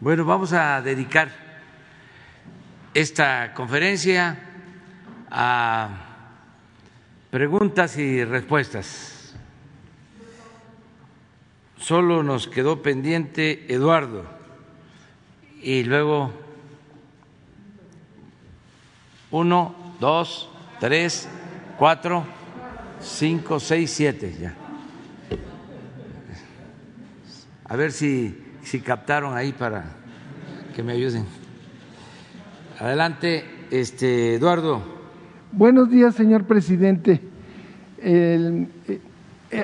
Bueno, vamos a dedicar esta conferencia a preguntas y respuestas. Solo nos quedó pendiente Eduardo y luego uno, dos, tres, cuatro, cinco, seis, siete ya. A ver si si captaron ahí para que me ayuden. Adelante, este Eduardo. Buenos días, señor presidente. Eh,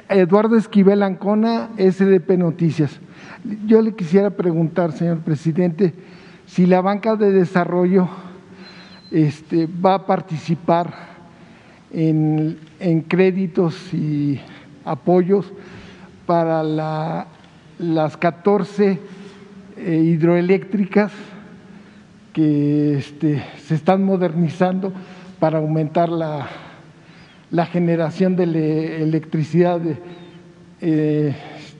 Eduardo Esquivel Ancona, SDP Noticias. Yo le quisiera preguntar, señor presidente, si la banca de desarrollo este, va a participar en, en créditos y apoyos para la las 14 eh, hidroeléctricas que este, se están modernizando para aumentar la, generación de electricidad eh,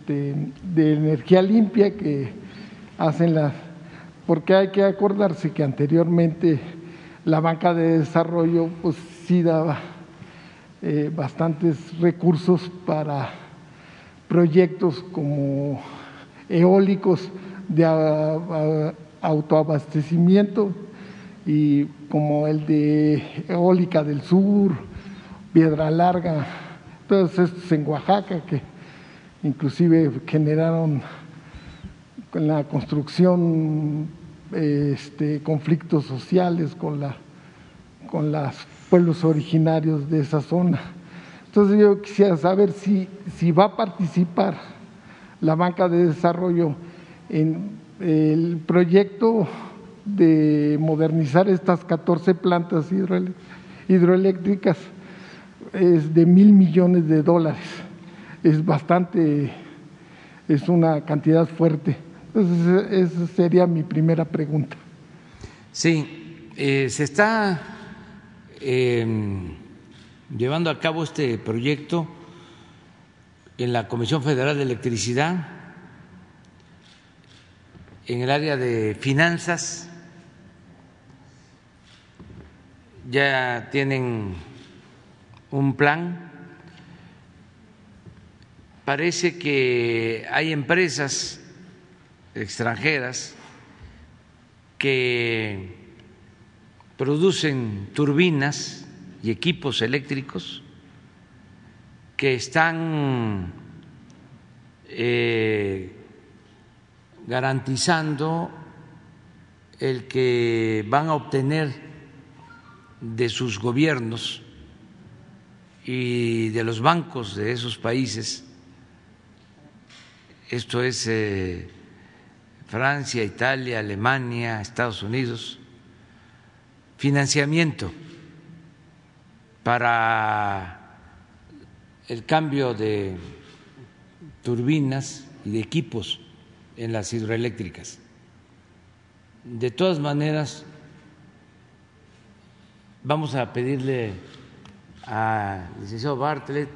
este, de, energía limpia que hacen las... Porque hay que acordarse que anteriormente la banca de desarrollo pues sí daba eh, bastantes recursos para proyectos como eólicos de autoabastecimiento y como el de eólica del sur, Piedra Larga, todos estos en Oaxaca que inclusive generaron con la construcción este, conflictos sociales con, la, con los pueblos originarios de esa zona. Entonces yo quisiera saber si, si va a participar la banca de desarrollo en el proyecto de modernizar estas 14 plantas hidroeléctricas es de mil millones de dólares. Es bastante, es una cantidad fuerte. Entonces, esa sería mi primera pregunta. Sí, eh, se está em, llevando a cabo este proyecto en la Comisión Federal de Electricidad, en el área de finanzas, ya tienen un plan. Parece que hay empresas extranjeras que producen turbinas y equipos eléctricos que están eh, garantizando el que van a obtener de sus gobiernos y de los bancos de esos países, esto es eh, Francia, Italia, Alemania, Estados Unidos, financiamiento para el cambio de turbinas y de equipos en las hidroeléctricas. De todas maneras, vamos a pedirle al licenciado Bartlett,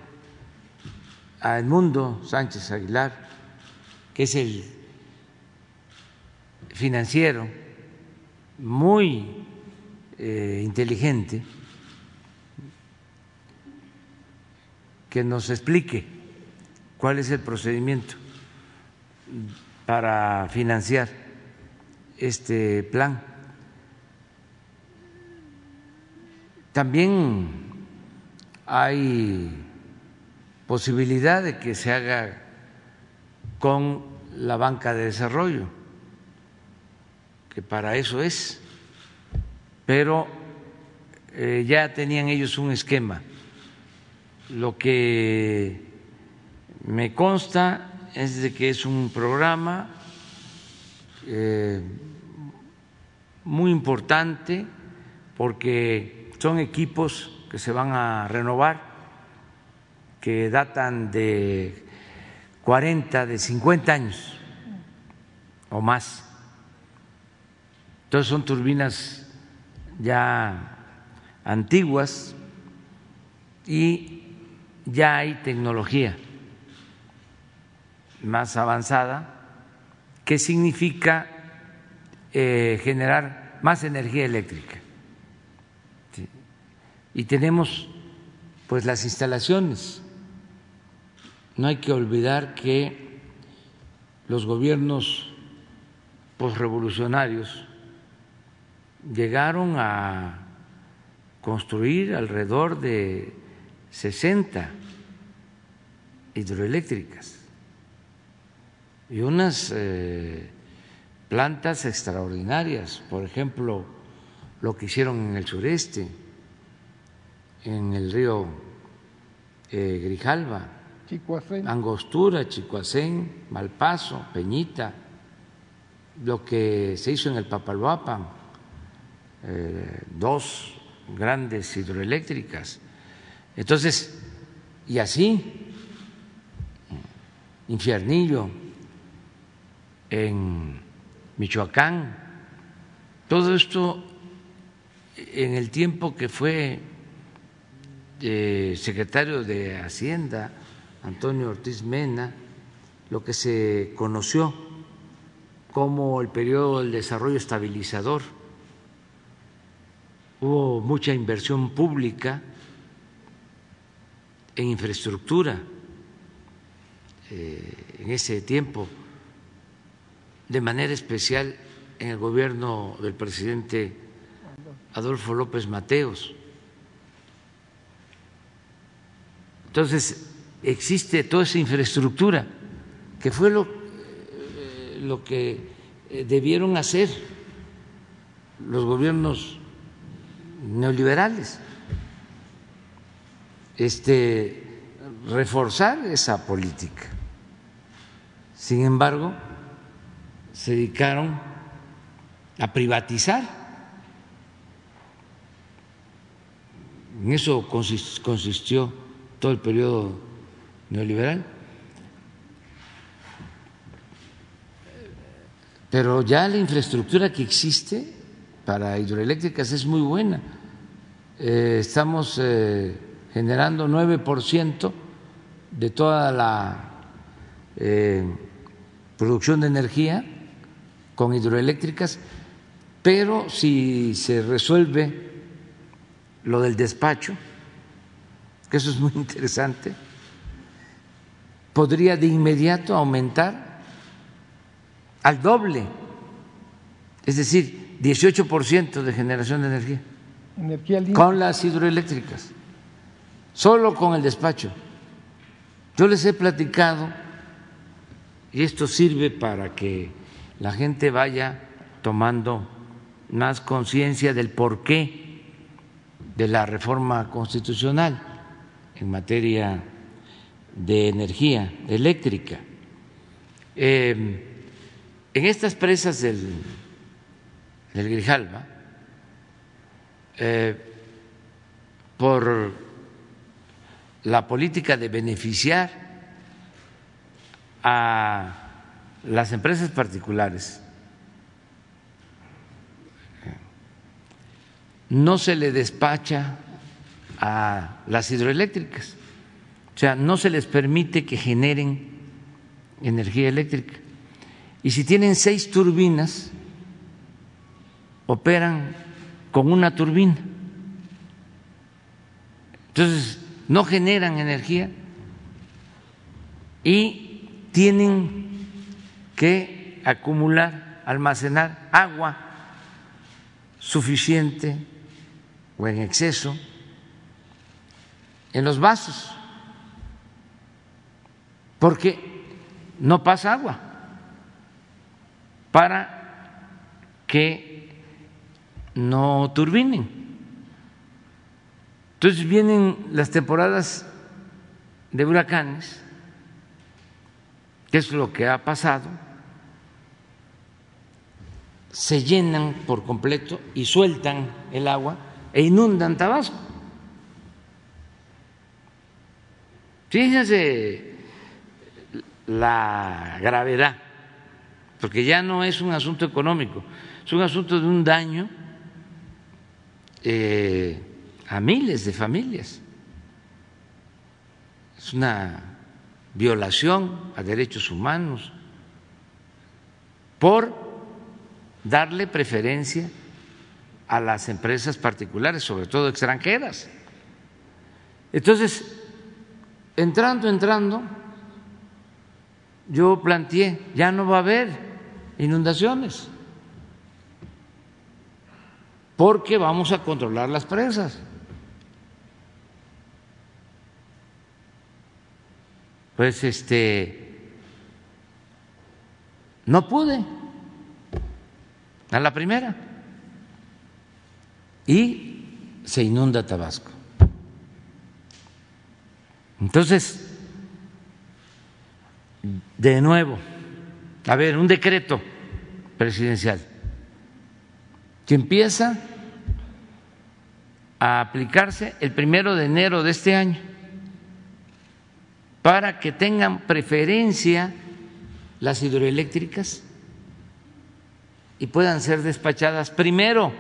a Edmundo Sánchez Aguilar, que es el financiero muy eh, inteligente, que nos explique cuál es el procedimiento para financiar este plan. También hay posibilidad de que se haga con la banca de desarrollo, que para eso es, pero eh, ya tenían ellos un esquema lo que me consta es de que es un programa eh, muy importante porque son equipos que se van a renovar, que datan de 40, de 50 años o más. Entonces son turbinas ya antiguas y ya hay tecnología más avanzada que significa eh, generar más energía eléctrica. Y tenemos pues las instalaciones. No hay que olvidar que los gobiernos posrevolucionarios llegaron a construir alrededor de 60 hidroeléctricas. Y unas eh, plantas extraordinarias, por ejemplo, lo que hicieron en el sureste, en el río eh, Grijalva, Angostura, Chicoacén, Malpaso, Peñita, lo que se hizo en el Papalhuapan, eh, dos grandes hidroeléctricas. Entonces, y así, Infiernillo, en Michoacán, todo esto en el tiempo que fue eh, secretario de Hacienda, Antonio Ortiz Mena, lo que se conoció como el periodo del desarrollo estabilizador. Hubo mucha inversión pública en infraestructura en ese tiempo, de manera especial en el gobierno del presidente Adolfo López Mateos. Entonces, existe toda esa infraestructura, que fue lo, eh, que eh, debieron hacer los gobiernos neoliberales, este, reforzar esa política. Sin embargo, se dedicaron a privatizar. En eso consistió todo el periodo neoliberal. Pero ya la infraestructura que existe para hidroeléctricas es muy buena. Eh, estamos eh, generando 9% de toda la eh, producción de energía con hidroeléctricas, pero si se resuelve lo del despacho, que eso es muy interesante, podría de inmediato aumentar al doble, es decir, 18% de generación de energía, con las hidroeléctricas, solo con el despacho. Yo les he platicado, y esto sirve para que la gente vaya tomando más conciencia del porqué de la reforma constitucional en materia de energía eléctrica. Em, en estas presas del, del Grijalva, eh, por la política de beneficiar a las empresas particulares, no se le despacha a las hidroeléctricas o sea, no se les permite que generen energía eléctrica. Y si tienen seis turbinas, operan con una turbina. Entonces, no generan energía y tienen que acumular, almacenar agua suficiente o en exceso en los vasos porque no pasa agua para que no turbinen. Entonces vienen las temporadas de huracanes, que es lo que ha pasado, se llenan por completo y sueltan el agua e inundan Tabasco. Fíjense la gravedad, porque ya no es un asunto económico, es un asunto de un daño eh, a miles de familias. Es una violación a derechos humanos por darle preferencia a las empresas particulares, sobre todo extranjeras. Entonces, entrando, entrando, yo planteé, ya no va a haber inundaciones, porque vamos a controlar las presas. Pues este, no pude. A la primera. Y se inunda Tabasco. Entonces, de nuevo, a ver, un decreto presidencial. Que empieza a aplicarse el primero de enero de este año para que tengan preferencia las hidroeléctricas y puedan ser despachadas primero,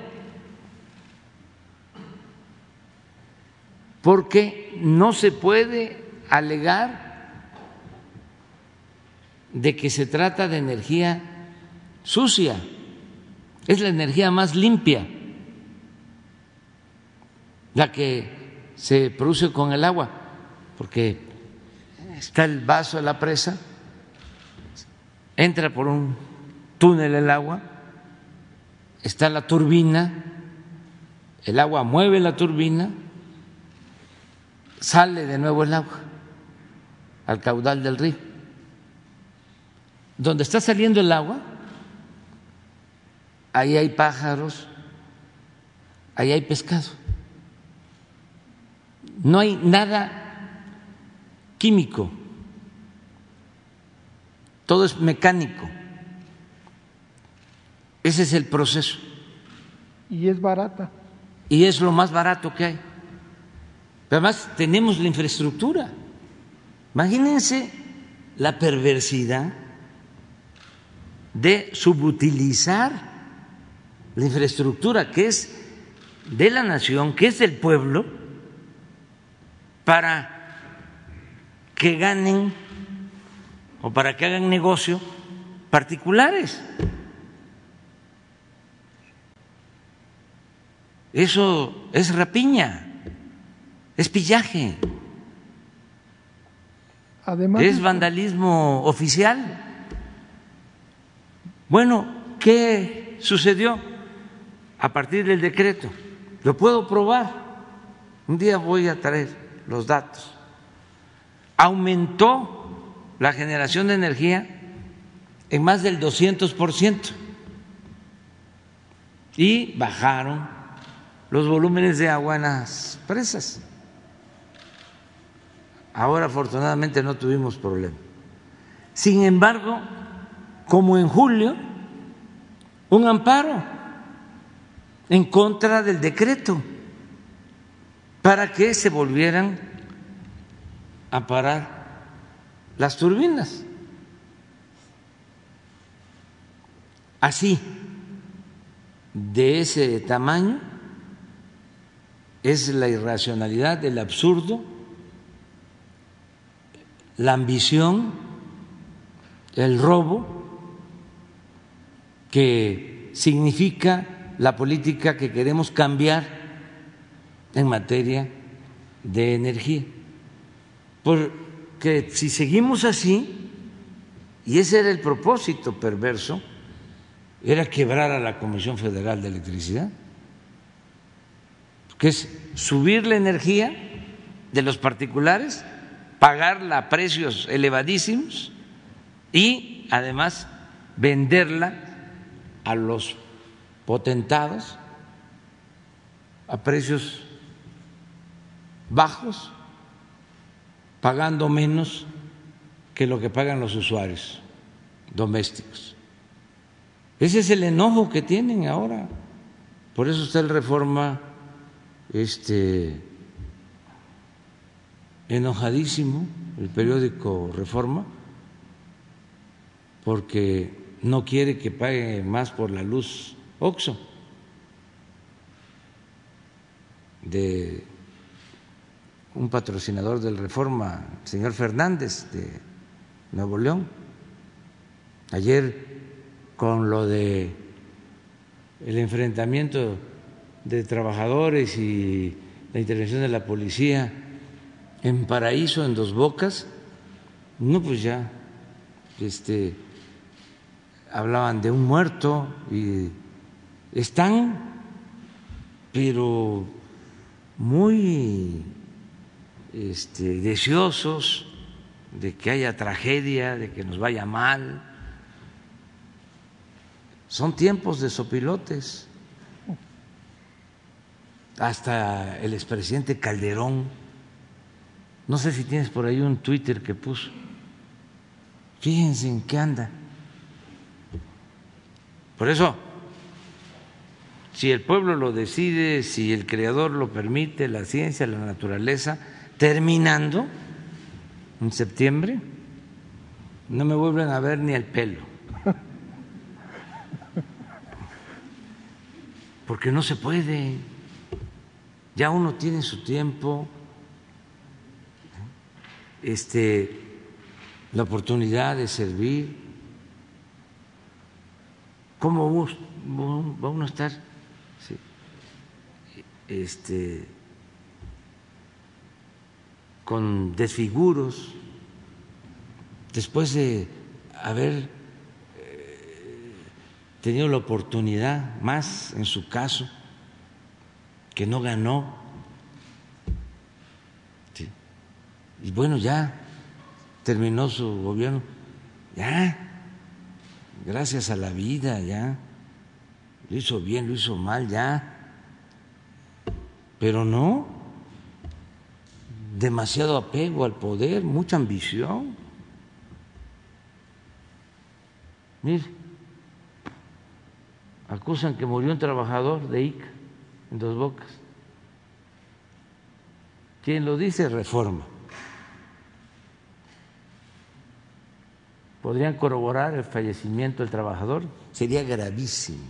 porque no se puede alegar de que se trata de energía sucia, es la energía más limpia, la que se produce con el agua, porque está el vaso de la presa, entra por un túnel el agua, está la turbina, el agua mueve la turbina, sale de nuevo el agua al caudal del río. Donde está saliendo el agua, ahí hay pájaros, ahí hay pescado. No hay nada químico, todo es mecánico. Ese es el proceso. Y es barata. Y es lo más barato que hay. Pero además tenemos la infraestructura. Imagínense la perversidad de subutilizar la infraestructura que es de la nación, que es del pueblo, para que ganen o para que hagan negocio particulares. Eso es rapiña, es pillaje, Además, es vandalismo oficial. Bueno, ¿qué sucedió a partir del decreto? Lo puedo probar. Un día voy a traer los datos. Aumentó la generación de energía en más del 200% y bajaron los volúmenes de agua en las presas. Ahora afortunadamente no tuvimos problema. Sin embargo, como en julio, un amparo en contra del decreto para que se volvieran a parar las turbinas. Así, de ese tamaño, es la irracionalidad, el absurdo, la ambición, el robo que significa la política que queremos cambiar en materia de energía. Porque si seguimos así, y ese era el propósito perverso, era quebrar a la Comisión Federal de Electricidad que es subir la energía de los particulares, pagarla a precios elevadísimos y además venderla a los potentados a precios bajos, pagando menos que lo que pagan los usuarios domésticos. Ese es el enojo que tienen ahora. Por eso está el reforma este, enojadísimo el periódico Reforma porque no quiere que pague más por la luz OXO de un patrocinador del Reforma, el señor Fernández de Nuevo León. Ayer con lo de el enfrentamiento de trabajadores y la intervención de la policía en Paraíso, en Dos Bocas, no, pues ya, este, hablaban de un muerto y están, pero muy este, deseosos de que haya tragedia, de que nos vaya mal. Son tiempos de sopilotes. Hasta el expresidente Calderón, no sé si tienes por ahí un Twitter que puso, fíjense en qué anda. Por eso, si el pueblo lo decide, si el creador lo permite, la ciencia, la naturaleza, terminando en septiembre, no me vuelven a ver ni el pelo. Porque no se puede. Ya uno tiene su tiempo, este, la oportunidad de servir. ¿Cómo va uno a estar este, con desfiguros después de haber eh, tenido la oportunidad, más en su caso, que no ganó. Y bueno, ya terminó su gobierno, ya, gracias a la vida, ya, lo hizo bien, lo hizo mal, ya, pero no, demasiado apego al poder, mucha ambición. Mire, acusan que murió un trabajador de ICA en Dos Bocas. ¿Quién lo dice? Reforma. ¿Podrían corroborar el fallecimiento del trabajador? Sería gravísimo.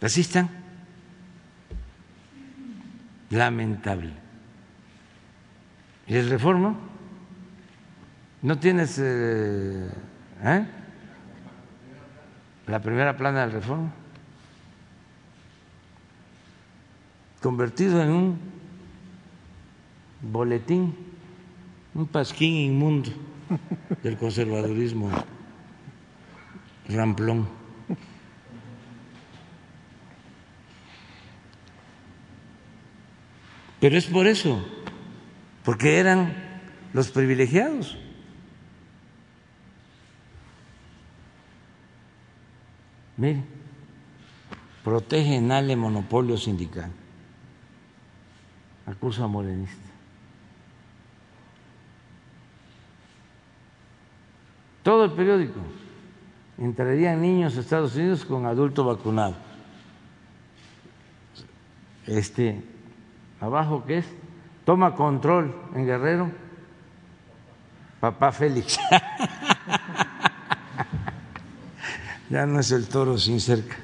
Así están. Lamentable. ¿Y el reforma? ¿No tienes eh, ¿eh? la primera plana del reforma? Convertido en un boletín, un pasquín inmundo del conservadurismo ramplón. Pero es por eso, porque eran los privilegiados. Mire, protege Ale monopolio sindical. Acusa a morenista. Todo el periódico. Entrarían niños a Estados Unidos con adulto vacunado. Este, abajo, ¿qué es? Toma control en Guerrero. Papá Félix. ya no es el toro sin cerca.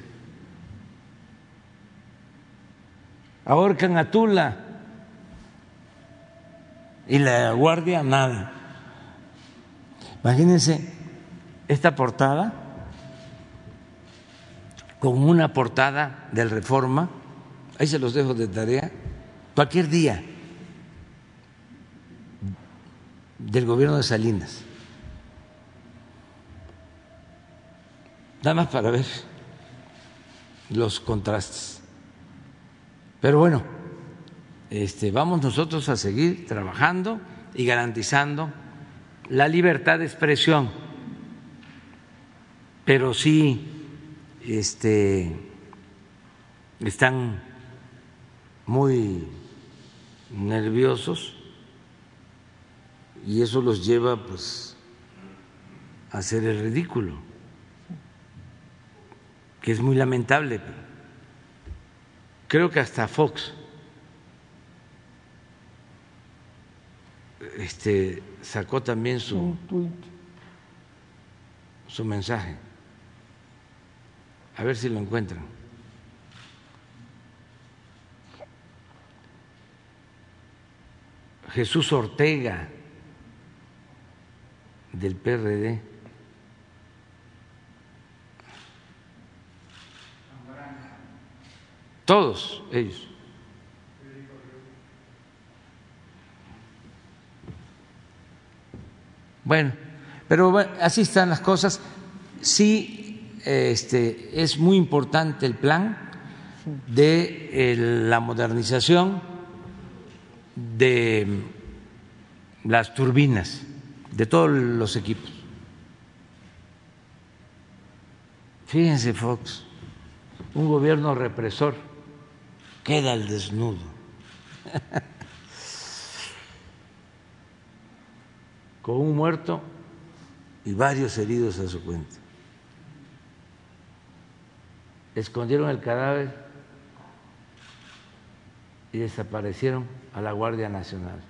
Ahorcan a Tula y la guardia nada. Imagínense esta portada con una portada del Reforma, ahí se los dejo de tarea, cualquier día del gobierno de Salinas. nada más para ver los contrastes. Pero bueno, este, vamos nosotros a seguir trabajando y garantizando la libertad de expresión, pero sí este, están muy nerviosos y eso los lleva pues a hacer el ridículo que es muy lamentable. Creo que hasta Fox este, sacó también su, su mensaje. A ver si lo encuentran. Jesús Ortega del PRD. Todos ellos. Bueno, pero así están las cosas. Sí, este, es muy importante el plan de eh, la modernización de las turbinas, de todos los equipos. Fíjense, Fox, un gobierno represor queda al desnudo. Con un muerto y varios heridos a su cuenta. Escondieron el cadáver y desaparecieron a la Guardia Nacional.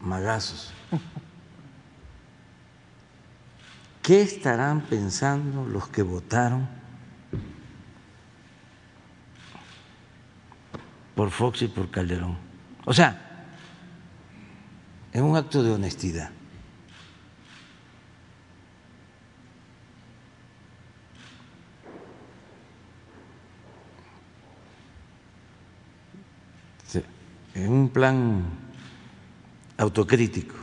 Magazos. ¿Qué estarán pensando los que votaron por Fox y por Calderón? O sea, en un acto de honestidad. En un plan autocrítico,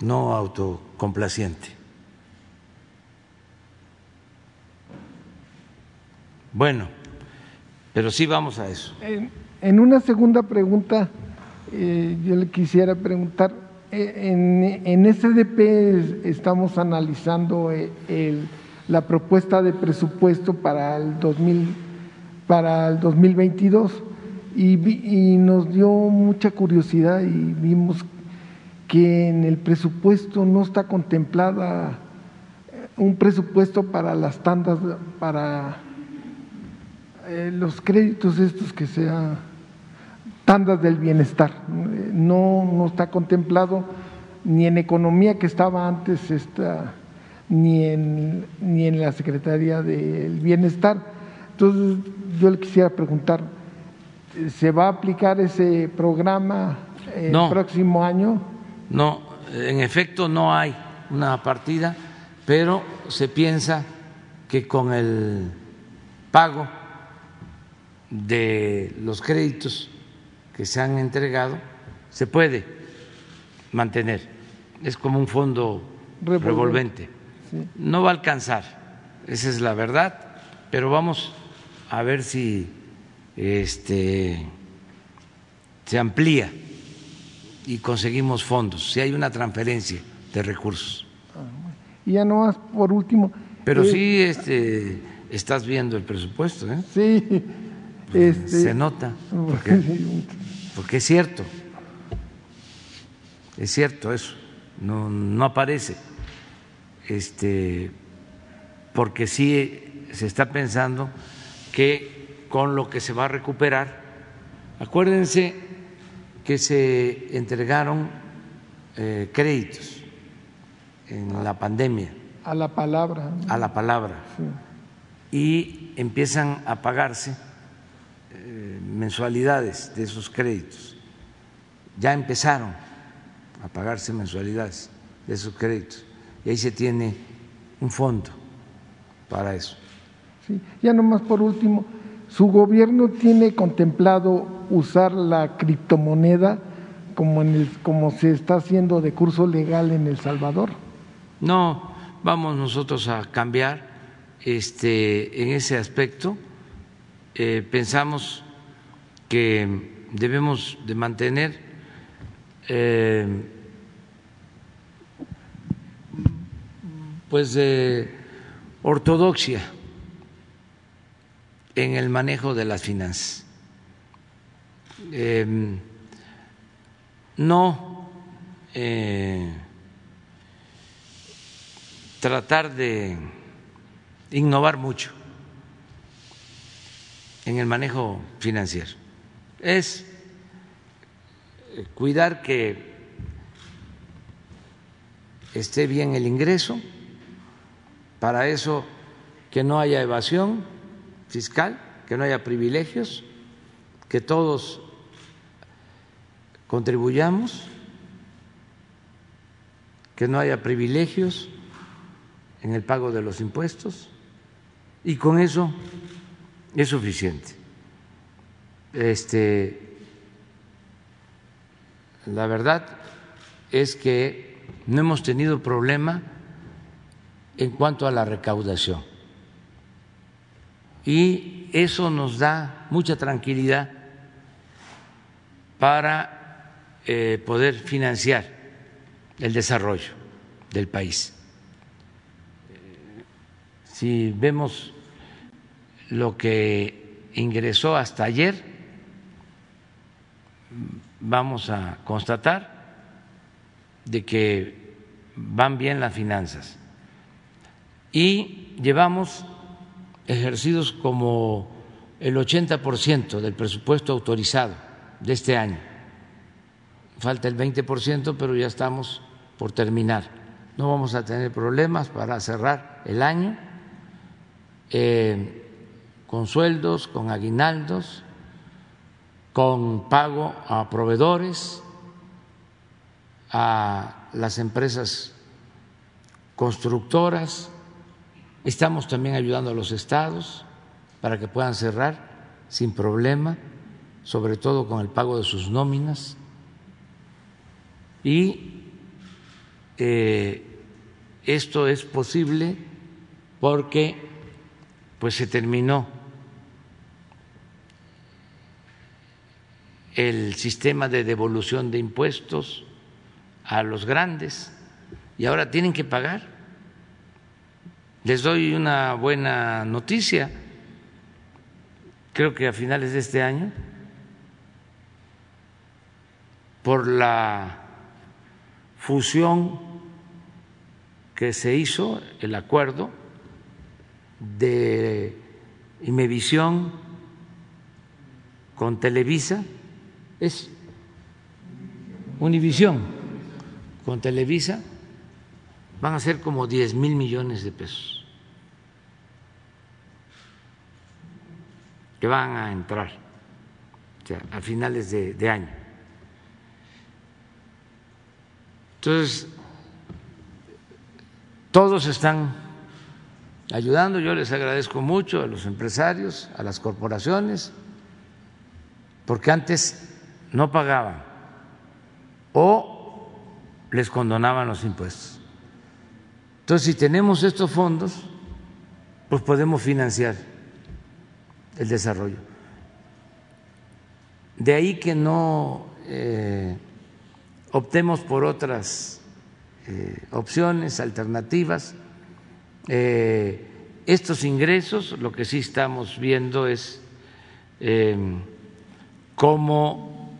no autocomplaciente. Bueno, pero sí vamos a eso. En, una segunda pregunta, eh, yo le quisiera preguntar, eh, en, en SDP estamos analizando eh, la propuesta de presupuesto para el, 2000, para el 2022 y, nos dio mucha curiosidad y vimos que en el presupuesto no está contemplada eh, un presupuesto para las tandas, para eh, los créditos estos que sean tandas del bienestar. No, no está contemplado ni en economía que estaba antes, esta, ni, en, ni en la Secretaría del Bienestar. Entonces yo le quisiera preguntar, ¿Se va a aplicar ese programa el próximo año? No, en efecto no hay una partida, pero se piensa que con el pago de los créditos que se han entregado se puede mantener. Es como un fondo revolvente. No va a alcanzar, esa es la verdad, pero vamos a ver si este, se amplía y conseguimos fondos, si hay una transferencia de recursos. Y ya no más por último. Pero eh, sí este, estás viendo el presupuesto, ¿eh? Sí. Pues, este, se nota, porque, porque, es cierto, es cierto eso, no, no aparece, este, porque sí se está pensando que con lo que se va a recuperar. Acuérdense que se entregaron eh, créditos en la pandemia. A la palabra. A la palabra. Y empiezan a pagarse eh, mensualidades de esos créditos. Ya empezaron a pagarse mensualidades de esos créditos. Y ahí se tiene un fondo para eso. Sí. Ya nomás por último, ¿Su gobierno tiene contemplado usar la criptomoneda como, en como se está haciendo de curso legal en El Salvador? No, vamos nosotros a cambiar este, en ese aspecto. Eh, pensamos que debemos de mantener eh, pues ortodoxia en el manejo de las finanzas. Em, no eh, tratar de innovar mucho en el manejo financiero. Es eh, cuidar que esté bien el ingreso, para eso que no haya evasión fiscal, que no haya privilegios, que todos contribuyamos, que no haya privilegios en el pago de los impuestos y con eso es suficiente. Este, la verdad es que no hemos tenido problema en cuanto a la recaudación. Y eso nos da mucha tranquilidad para eh, poder financiar el desarrollo del país. Si vemos lo que ingresó hasta ayer, vamos a constatar de que van bien las finanzas y llevamos ejercidos como el 80% del presupuesto autorizado de este año. Falta el 20%, pero ya estamos por terminar. No vamos a tener problemas para cerrar el año eh, con sueldos, con aguinaldos, con pago a proveedores, a las empresas constructoras, Estamos también ayudando a los estados para que puedan cerrar sin problema, sobre todo con el pago de sus nóminas. Y eh, esto es posible porque pues se terminó el sistema de devolución de impuestos a los grandes y ahora tienen que pagar les doy una buena noticia. Creo que a finales de este año, por la fusión que se hizo, el acuerdo de Imevisión con Televisa, es Univisión con Televisa, van a ser como 10 mil millones de pesos que van a entrar a finales de, de año. Entonces, todos están ayudando, yo les agradezco mucho a los empresarios, a las corporaciones, porque antes no pagaban o les condonaban los impuestos. Entonces, si tenemos estos fondos, pues podemos financiar el desarrollo. De ahí que no eh, optemos por otras eh, opciones, alternativas. Eh, estos ingresos, lo que sí estamos viendo es cómo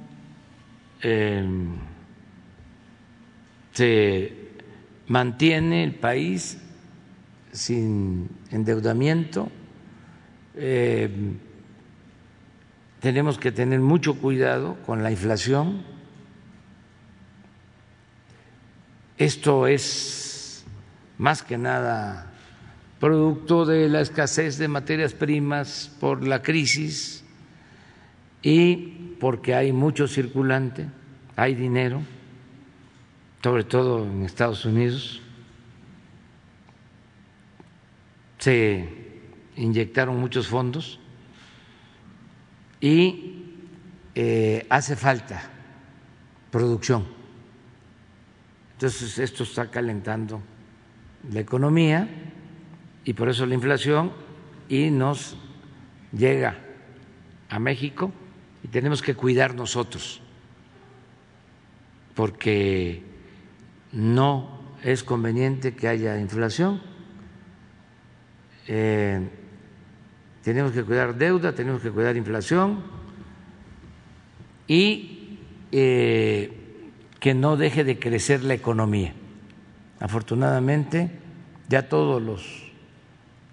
se mantiene el país sin endeudamiento. Eh, tenemos que tener mucho cuidado con la inflación. Esto es más que nada producto de la escasez de materias primas por la crisis y porque hay mucho circulante, hay dinero sobre todo en Estados Unidos, se inyectaron muchos fondos y eh, hace falta producción. Entonces esto está calentando la economía y por eso la inflación y nos llega a México y tenemos que cuidar nosotros porque no es conveniente que haya inflación. Eh, tenemos que cuidar deuda, tenemos que cuidar inflación y eh, que no deje de crecer la economía. Afortunadamente, ya todos los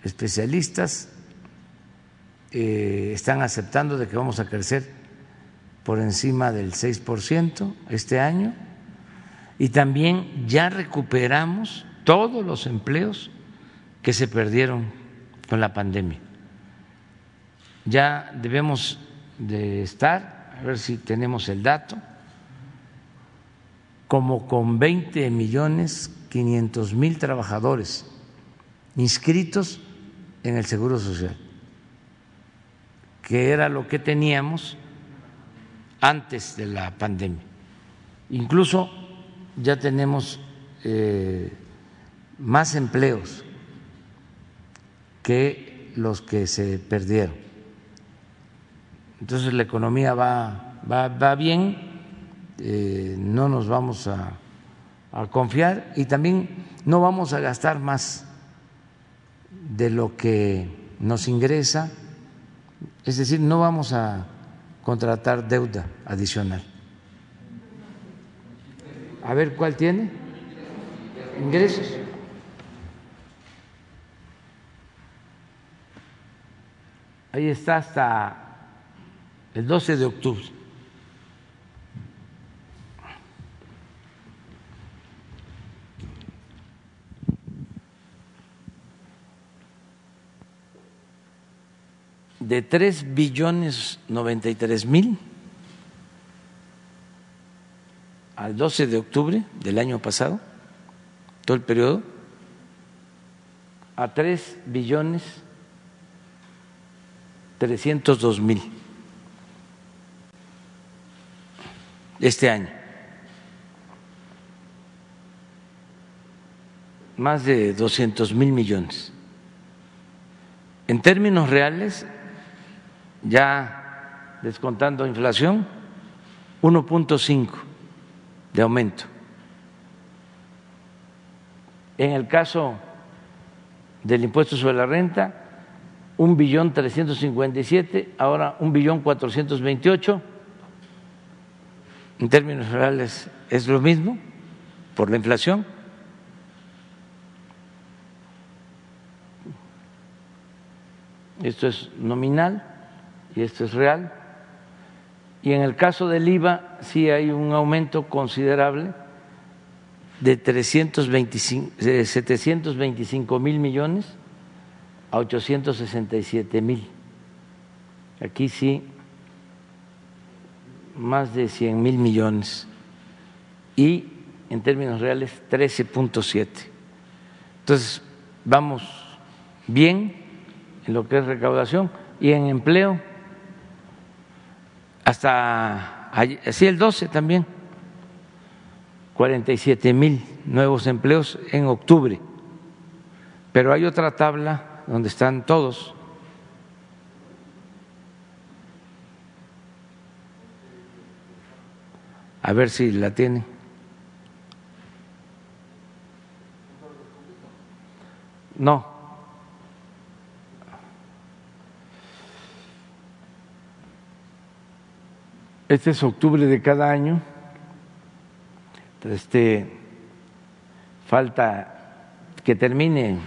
especialistas eh, están aceptando de que vamos a crecer por encima del 6% este año y también ya recuperamos todos los empleos que se perdieron con la pandemia. Ya debemos de estar, a ver si tenemos el dato, como con 20 millones 500 mil trabajadores inscritos en el Seguro Social. que era lo que teníamos antes de la pandemia. Incluso ya tenemos eh, más empleos que los que se perdieron. Entonces la economía va, va, bien, eh, no nos vamos a confiar y también no vamos a gastar más de lo que nos ingresa, es decir, no vamos a contratar deuda adicional. A ver, ¿cuál tiene? Ingresos. Ahí está hasta el 12 de octubre. De tres billones noventa y tres mil al 12 de octubre del año pasado, todo el periodo, a tres billones trescientos dos mil este año. Más de doscientos mil millones. En términos reales, ya descontando inflación, 1.5 de aumento. En el caso del impuesto sobre la renta, un billón trescientos cincuenta y siete, ahora un billón cuatrocientos veintiocho. En términos reales es lo mismo por la inflación. Esto es nominal y esto es real. Y en el caso del IVA sí hay un aumento considerable de 325, de 725 mil millones a 867 mil. Aquí sí, más de 100 mil millones. Y en términos reales, 13.7. Entonces, vamos bien en lo que es recaudación y en empleo hasta así el 12 también, 47 mil nuevos empleos en octubre. Pero hay otra tabla donde están todos. A ver si la tienen. No. Este es octubre de cada año. Este, falta que termine,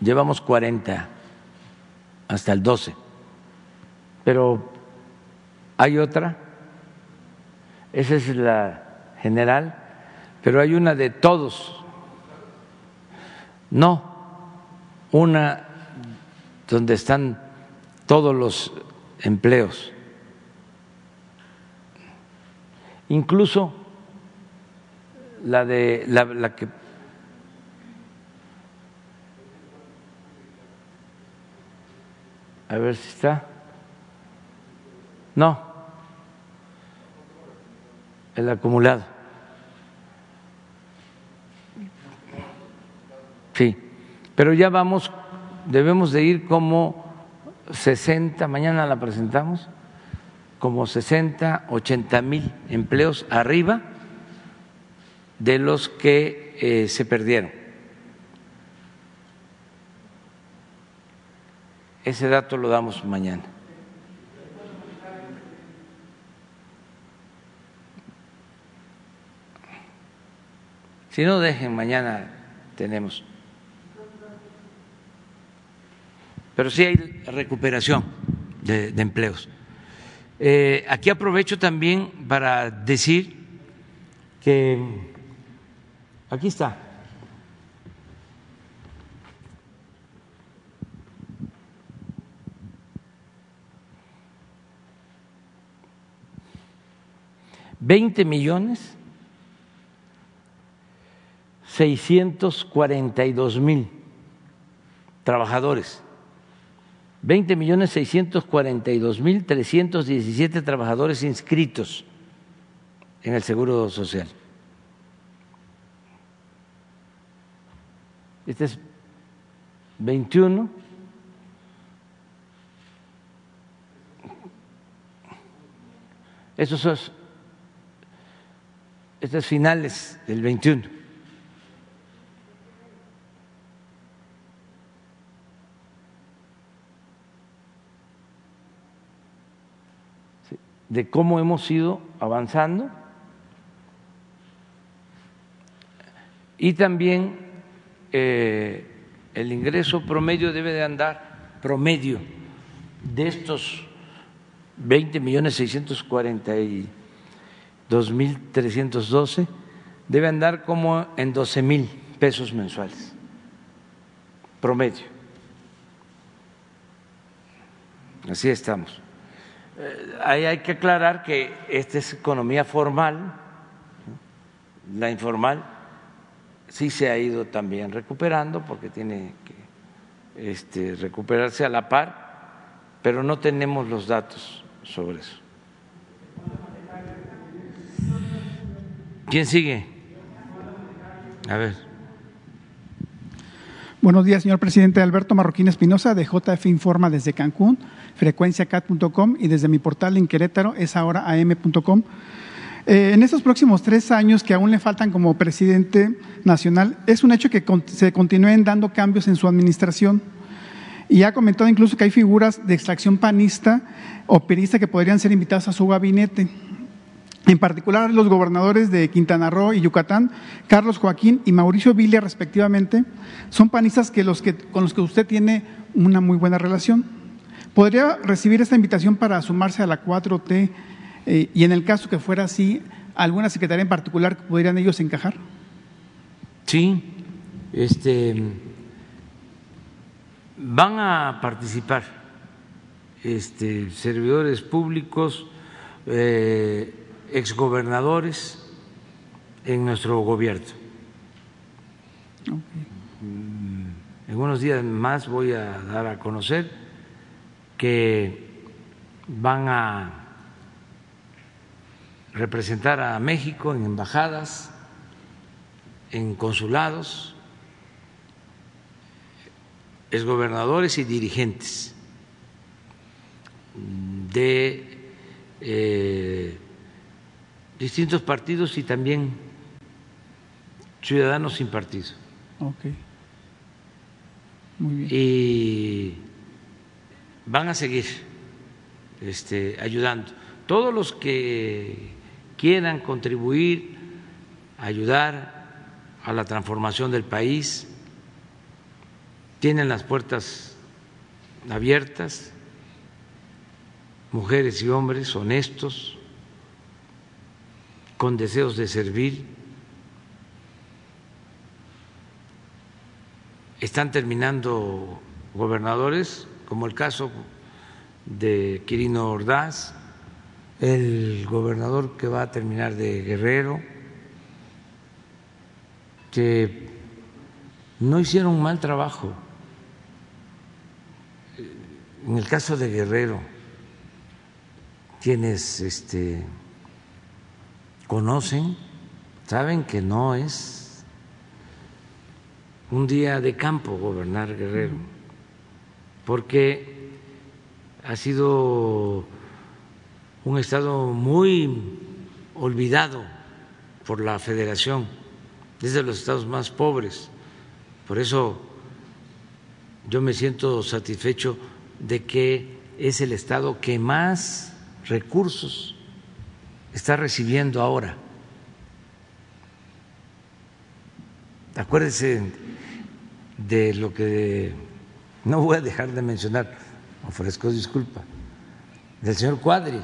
llevamos 40 hasta el 12, pero hay otra, esa es la general, pero hay una de todos, no, una donde están todos los empleos incluso la de la, que a ver si está. No. El acumulado. Sí. Pero ya vamos debemos de ir como 60 mañana la presentamos como 60, 80 mil empleos arriba de los que eh, se perdieron. Ese dato lo damos mañana. Si no, dejen, mañana tenemos. Pero sí hay recuperación de, de empleos. Eh, aquí aprovecho también para decir que aquí está. Veinte millones seiscientos cuarenta y dos mil trabajadores 20 millones 642 mil 317 trabajadores inscritos en el Seguro Social. Este es 21. Estos son estos finales del 21. De cómo hemos ido avanzando y también eh, el ingreso promedio debe de andar promedio de estos 20 millones 642 mil 312 debe andar como en 12 mil pesos mensuales promedio. Así estamos. Eh, ahí hay que aclarar que esta es economía formal, la informal sí se ha ido también recuperando porque tiene que este, recuperarse a la par, pero no tenemos los datos sobre eso. ¿Quién sigue? A ver. Buenos días, señor presidente. Alberto Marroquín Espinosa, de JF Informa desde Cancún, frecuenciacat.com y desde mi portal en Querétaro es ahora am.com. Eh, en estos próximos tres años que aún le faltan como presidente nacional, es un hecho que se continúen dando cambios en su administración. Y ha comentado incluso que hay figuras de extracción panista o perista que podrían ser invitadas a su gabinete. En particular, los gobernadores de Quintana Roo y Yucatán, Carlos Joaquín y Mauricio Villa, respectivamente, son panistas que los que, con los que usted tiene una muy buena relación. ¿Podría recibir esta invitación para sumarse a la 4T eh, y en el caso que fuera así, alguna secretaria en particular podrían ellos encajar? Sí, este, van a participar este, servidores públicos, eh, exgobernadores en nuestro gobierno. En unos días más voy a dar a conocer que van a representar a México en embajadas, en consulados, exgobernadores y dirigentes de eh, distintos partidos y también ciudadanos sin partido. Okay. Muy bien. Y van a seguir este, ayudando. Todos los que quieran contribuir, ayudar a la transformación del país, tienen las puertas abiertas, mujeres y hombres honestos, con deseos de servir, están terminando gobernadores, como el caso de Quirino Ordaz, el gobernador que va a terminar de Guerrero, que no hicieron mal trabajo. En el caso de Guerrero, quienes este, conocen, saben que no es un día de campo gobernar Guerrero, porque ha sido un estado muy olvidado por la federación, es de los estados más pobres. Por eso yo me siento satisfecho de que es el estado que más recursos está recibiendo ahora. Acuérdense de lo que no voy a dejar de mencionar, ofrezco disculpa, del señor Cuadri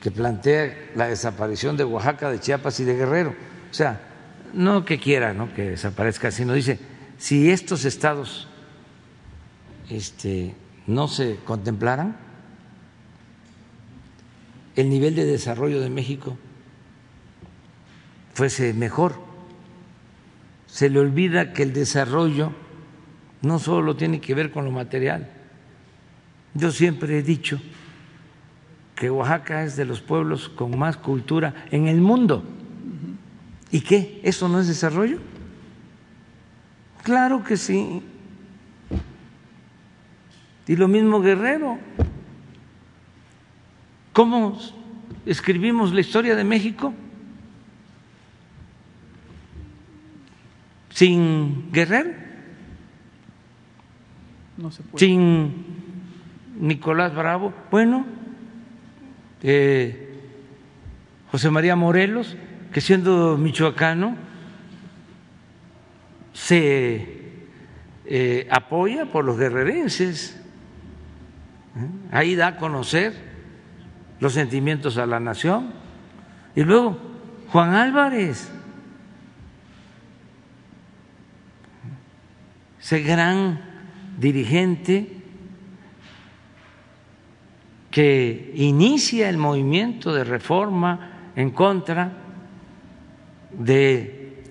que plantea la desaparición de Oaxaca, de Chiapas y de Guerrero. O sea, no que quiera ¿no? que desaparezca, sino dice, si estos estados este, no se contemplaran, el nivel de desarrollo de México fuese mejor. Se le olvida que el desarrollo no solo tiene que ver con lo material. Yo siempre he dicho que Oaxaca es de los pueblos con más cultura en el mundo. ¿Y qué? ¿Eso no es desarrollo? Claro que sí. Y lo mismo Guerrero. ¿Cómo escribimos la historia de México? Sin Guerrero. Sin Nicolás Bravo. Bueno, eh, José María Morelos, que siendo michoacano se eh, apoya por los guerrerenses. ¿eh? Ahí da a conocer los sentimientos a la nación. Y luego, Juan Álvarez, ese gran dirigente que inicia el movimiento de reforma en contra de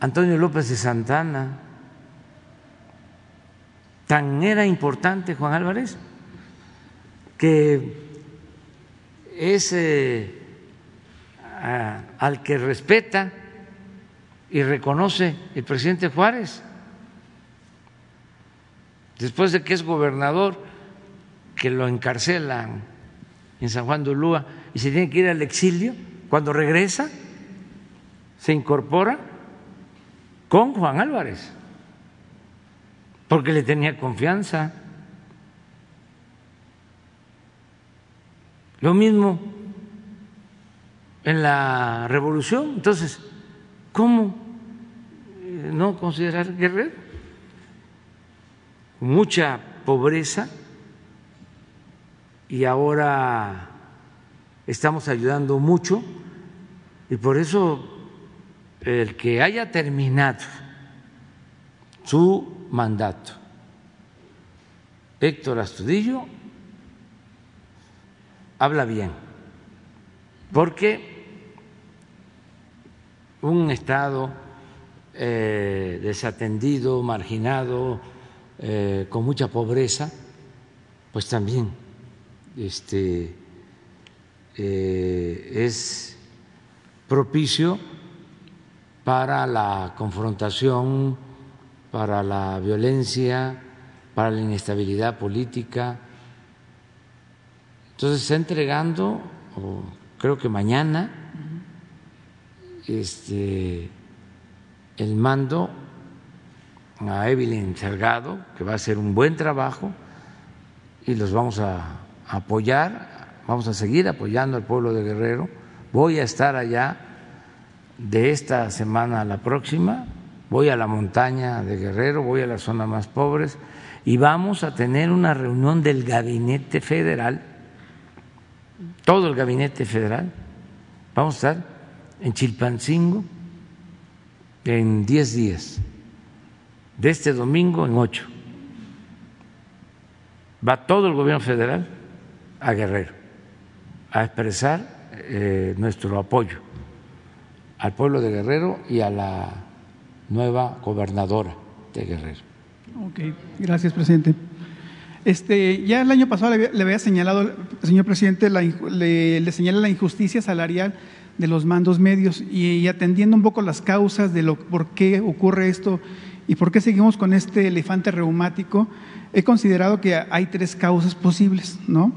Antonio López de Santana. Tan era importante Juan Álvarez que es eh, al que respeta y reconoce el presidente Juárez. Después de que es gobernador, que lo encarcelan en San Juan de Ulúa y se tiene que ir al exilio, cuando regresa, se incorpora con Juan Álvarez, porque le tenía confianza. Lo mismo en la revolución. Entonces, ¿cómo eh, no considerar Guerrero? Mucha pobreza y ahora estamos ayudando mucho y por eso el que haya terminado su mandato, Héctor Astudillo, habla bien, porque un Estado eh, desatendido, marginado, eh, con mucha pobreza, pues también este, eh, es propicio para la confrontación, para la violencia, para la inestabilidad política. Entonces se está entregando, o creo que mañana, este, el mando a Evelyn Salgado, que va a hacer un buen trabajo y los vamos a apoyar, vamos a seguir apoyando al pueblo de Guerrero. Voy a estar allá de esta semana a la próxima, voy a la montaña de Guerrero, voy a las zonas más pobres y vamos a tener una reunión del gabinete federal, todo el gabinete federal, vamos a estar en Chilpancingo en 10 días, de este domingo en ocho. Va todo el gobierno federal a Guerrero a expresar eh, nuestro apoyo al pueblo de Guerrero y a la nueva gobernadora de Guerrero. Ok, gracias, presidente. Este, ya el año pasado le había, le había señalado, señor presidente, la le, le señala la injusticia salarial de los mandos medios y, y atendiendo un poco las causas de lo por qué ocurre esto y por qué seguimos con este elefante reumático, he considerado que hay tres causas posibles, ¿no?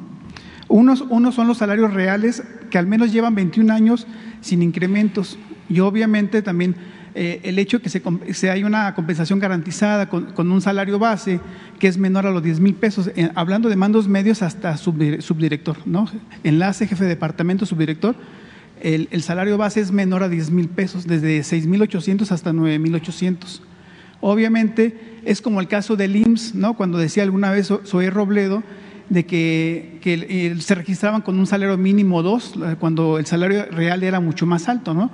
Unos, unos son los salarios reales que al menos llevan 21 años sin incrementos y obviamente también eh, el hecho de que se, se hay una compensación garantizada con, con un salario base que es menor a los 10 mil pesos, eh, hablando de mandos medios hasta subdir- subdirector, ¿no? Enlace, jefe de departamento, subdirector, el, el salario base es menor a 10 mil pesos, desde 6 mil 800 hasta 9 mil 800. Obviamente es como el caso del IMSS, ¿no? Cuando decía alguna vez So- Zoé Robledo de que, el- se registraban con un salario mínimo dos, la- cuando el salario real era mucho más alto, ¿no?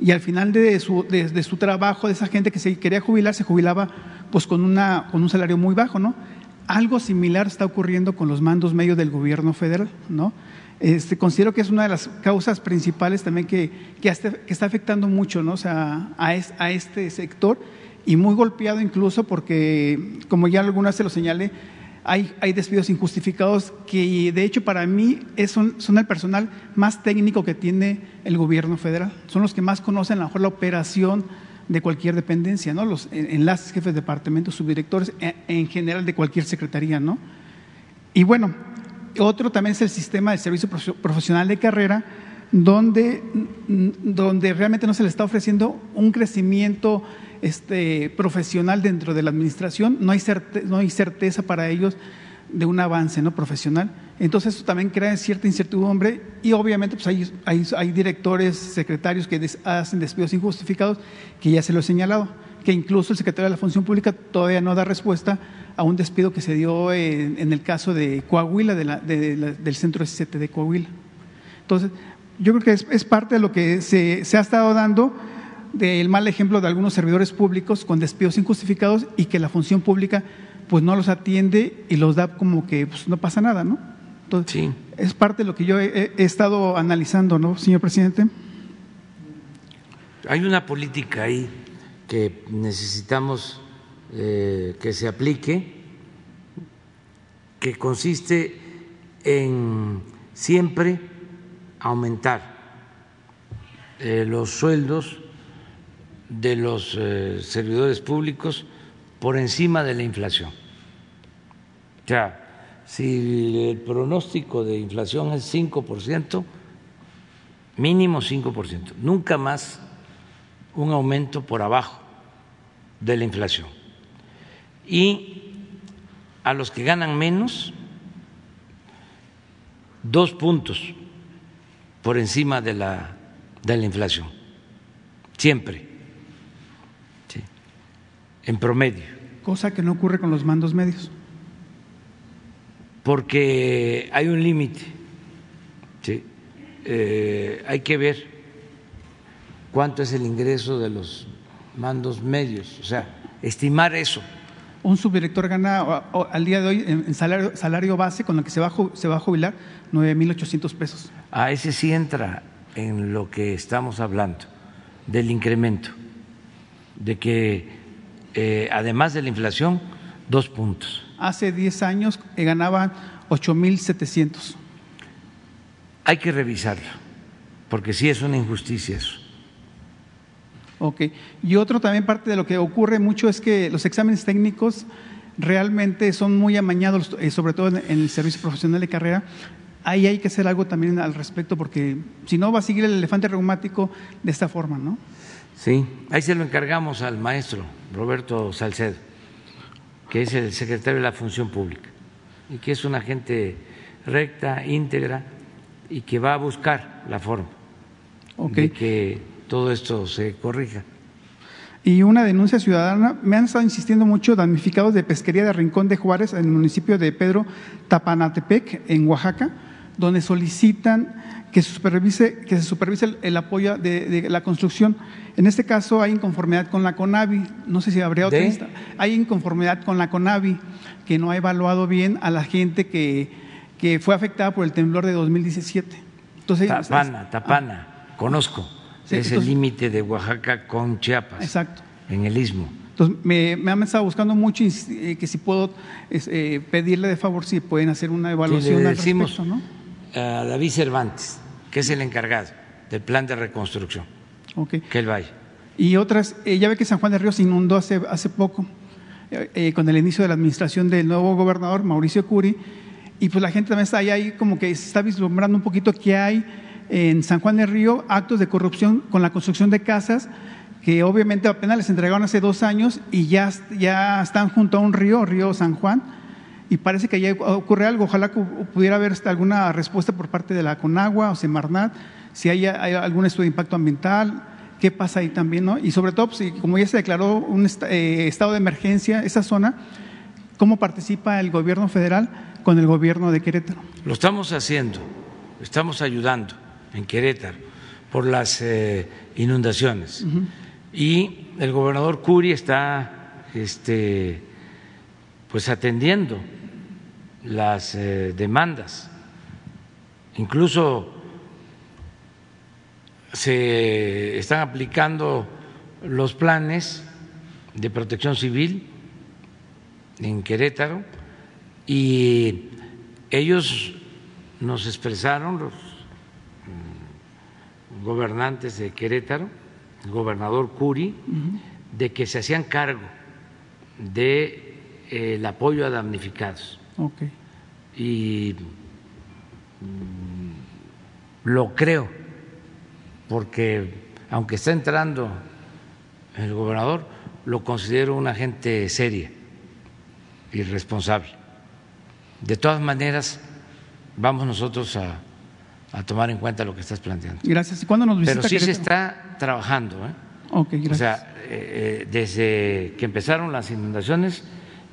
Y al final de su, trabajo, de esa gente que se quería jubilar, se jubilaba pues con, una, con un salario muy bajo, ¿no? Algo similar está ocurriendo con los mandos medios del gobierno federal, ¿no? Este, considero que es una de las causas principales también que, que, está afectando mucho ¿no? a, a este sector y muy golpeado incluso porque, como ya algunas se lo señalé, hay, hay, despidos injustificados que de hecho para mí son, son, el personal más técnico que tiene el gobierno federal. Son los que más conocen a lo mejor la operación de cualquier dependencia, ¿no? Los enlaces, jefes de departamento, subdirectores, en, en general de cualquier secretaría, ¿no? Y bueno, otro también es el sistema de servicio profesional de carrera, donde, donde realmente no se le está ofreciendo un crecimiento este, profesional dentro de la administración, no hay, certeza, no hay certeza para ellos de un avance ¿no? profesional. Entonces eso también crea cierta incertidumbre y obviamente pues hay, hay, hay directores, secretarios que hacen despidos injustificados, que ya se lo he señalado, que incluso el secretario de la Función Pública todavía no da respuesta a un despido que se dio en, en el caso de Coahuila, de la, de del centro SCT de Coahuila. Entonces, yo creo que es, es parte de lo que se, se ha estado dando del mal ejemplo de algunos servidores públicos con despidos injustificados y que la función pública pues no los atiende y los da como que pues, no pasa nada, ¿no? Entonces, sí. es parte de lo que yo he, he, estado analizando, ¿no, señor presidente? Hay una política ahí que necesitamos eh, que se aplique, que consiste en siempre aumentar eh, los sueldos de los eh, servidores públicos por encima de la inflación. O sea, si el pronóstico de inflación es 5%, mínimo 5%, nunca más un aumento por abajo de la inflación. Y a los que ganan menos, dos puntos por encima de la, de la inflación, siempre en promedio. Cosa que no ocurre con los mandos medios. Porque hay un límite. ¿sí? Eh, hay que ver cuánto es el ingreso de los mandos medios, o sea, estimar eso. Un subdirector gana al día de hoy en salario, salario base con el que se va, se va a jubilar 9.800 pesos. A ese sí entra en lo que estamos hablando, del incremento, de que eh, además de la inflación, dos puntos. Hace 10 años eh, ganaban 8.700. Hay que revisarlo, porque sí es una injusticia eso. Ok. Y otro también parte de lo que ocurre mucho es que los exámenes técnicos realmente son muy amañados, eh, sobre todo en el servicio profesional de carrera. Ahí hay que hacer algo también al respecto, porque si no va a seguir el elefante reumático de esta forma, ¿no? Sí, ahí se lo encargamos al maestro Roberto Salcedo, que es el secretario de la Función Pública y que es una gente recta, íntegra y que va a buscar la forma okay. de que todo esto se corrija. Y una denuncia ciudadana, me han estado insistiendo mucho damnificados de pesquería de Rincón de Juárez en el municipio de Pedro Tapanatepec, en Oaxaca, donde solicitan que se supervise, que se supervise el, el apoyo de, de, la construcción. En este caso hay inconformidad con la CONAVI, no sé si habría otra lista. Hay inconformidad con la CONAVI, que no ha evaluado bien a la gente que, que fue afectada por el temblor de 2017. Entonces, Tapana, Tapana, ah, conozco. Sí, es entonces, el límite de Oaxaca con Chiapas. Exacto. En el istmo. Entonces, me, me han estado buscando mucho y, eh, que si puedo eh, pedirle de favor si pueden hacer una evaluación sí, le al decimos respecto, ¿no? a David Cervantes, que es el encargado del plan de reconstrucción, okay. que él vaya. Y otras, eh, ya ve que San Juan de Río se inundó hace, hace poco, eh, con el inicio de la administración del nuevo gobernador, Mauricio Curi, y pues la gente también está ahí, ahí como que se está vislumbrando un poquito que hay en San Juan del Río actos de corrupción con la construcción de casas que obviamente apenas les entregaron hace dos años y ya, ya están junto a un río, río San Juan, y parece que ya ocurre algo. Ojalá pudiera haber alguna respuesta por parte de la Conagua o Semarnat, si hay, hay algún estudio de impacto ambiental, qué pasa ahí también, ¿no? Y sobre todo, pues, como ya se declaró un eh, estado de emergencia, esa zona, ¿cómo participa el gobierno federal con el gobierno de Querétaro? Lo estamos haciendo, estamos ayudando en Querétaro por las eh, inundaciones. Uh -huh. Y el gobernador Curi está este, pues atendiendo las eh, demandas. Incluso se están aplicando los planes de Protección Civil en Querétaro y ellos nos expresaron, los mm, gobernantes de Querétaro, el gobernador Curi, de que se hacían cargo de, eh, apoyo a damnificados. Okay. Y mm, lo creo, porque aunque está entrando el gobernador, lo considero una gente seria y responsable. De todas maneras, vamos nosotros a, tomar en cuenta lo que estás planteando. Gracias. ¿Y cuándo nos visita Pero sí se está trabajando. ¿eh? gracias. O sea, eh, eh, desde que empezaron las inundaciones,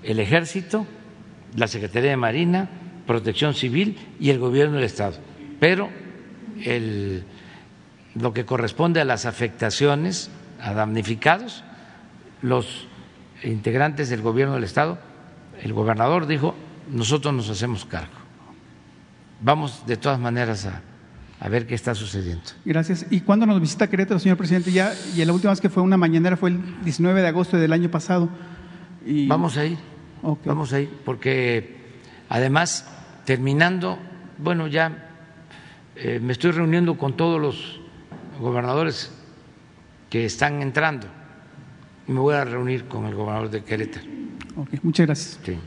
el Ejército, la Secretaría de Marina, Protección Civil y el Gobierno del Estado. Pero el, lo que corresponde a las afectaciones a damnificados, los integrantes del Gobierno del Estado, el gobernador dijo, nosotros nos hacemos cargo. Vamos de todas maneras a, a ver qué está sucediendo. Gracias. ¿Y cuándo nos visita Querétaro, señor presidente? Ya, y la última vez que fue una mañanera fue el 19 de agosto del año pasado. Y... Vamos a ir. Vamos a ir, porque además, terminando, bueno, ya eh, me estoy reuniendo con todos los gobernadores que están entrando y me voy a reunir con el gobernador de Querétaro. Okay, muchas gracias. Sí.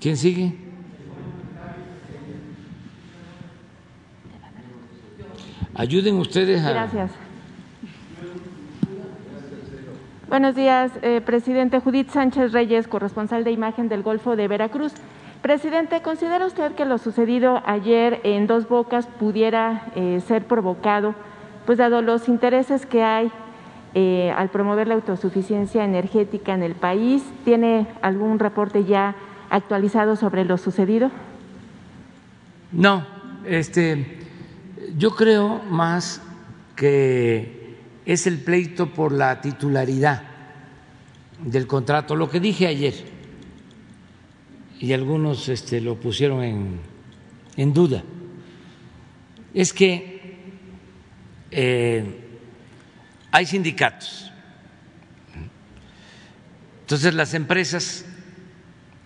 ¿Quién sigue? Ayuden ustedes a. Gracias. Buenos días, eh, presidente Judith Sánchez Reyes, corresponsal de imagen del Golfo de Veracruz. Presidente, ¿considera usted que lo sucedido ayer en Dos Bocas pudiera eh, ser provocado, pues dado los intereses que hay eh, al promover la autosuficiencia energética en el país? ¿Tiene algún reporte ya actualizado sobre lo sucedido? No, este, yo creo más que es el pleito por la titularidad del contrato, lo que dije ayer y algunos este, lo pusieron en, en, duda, es que eh, hay sindicatos. Entonces las empresas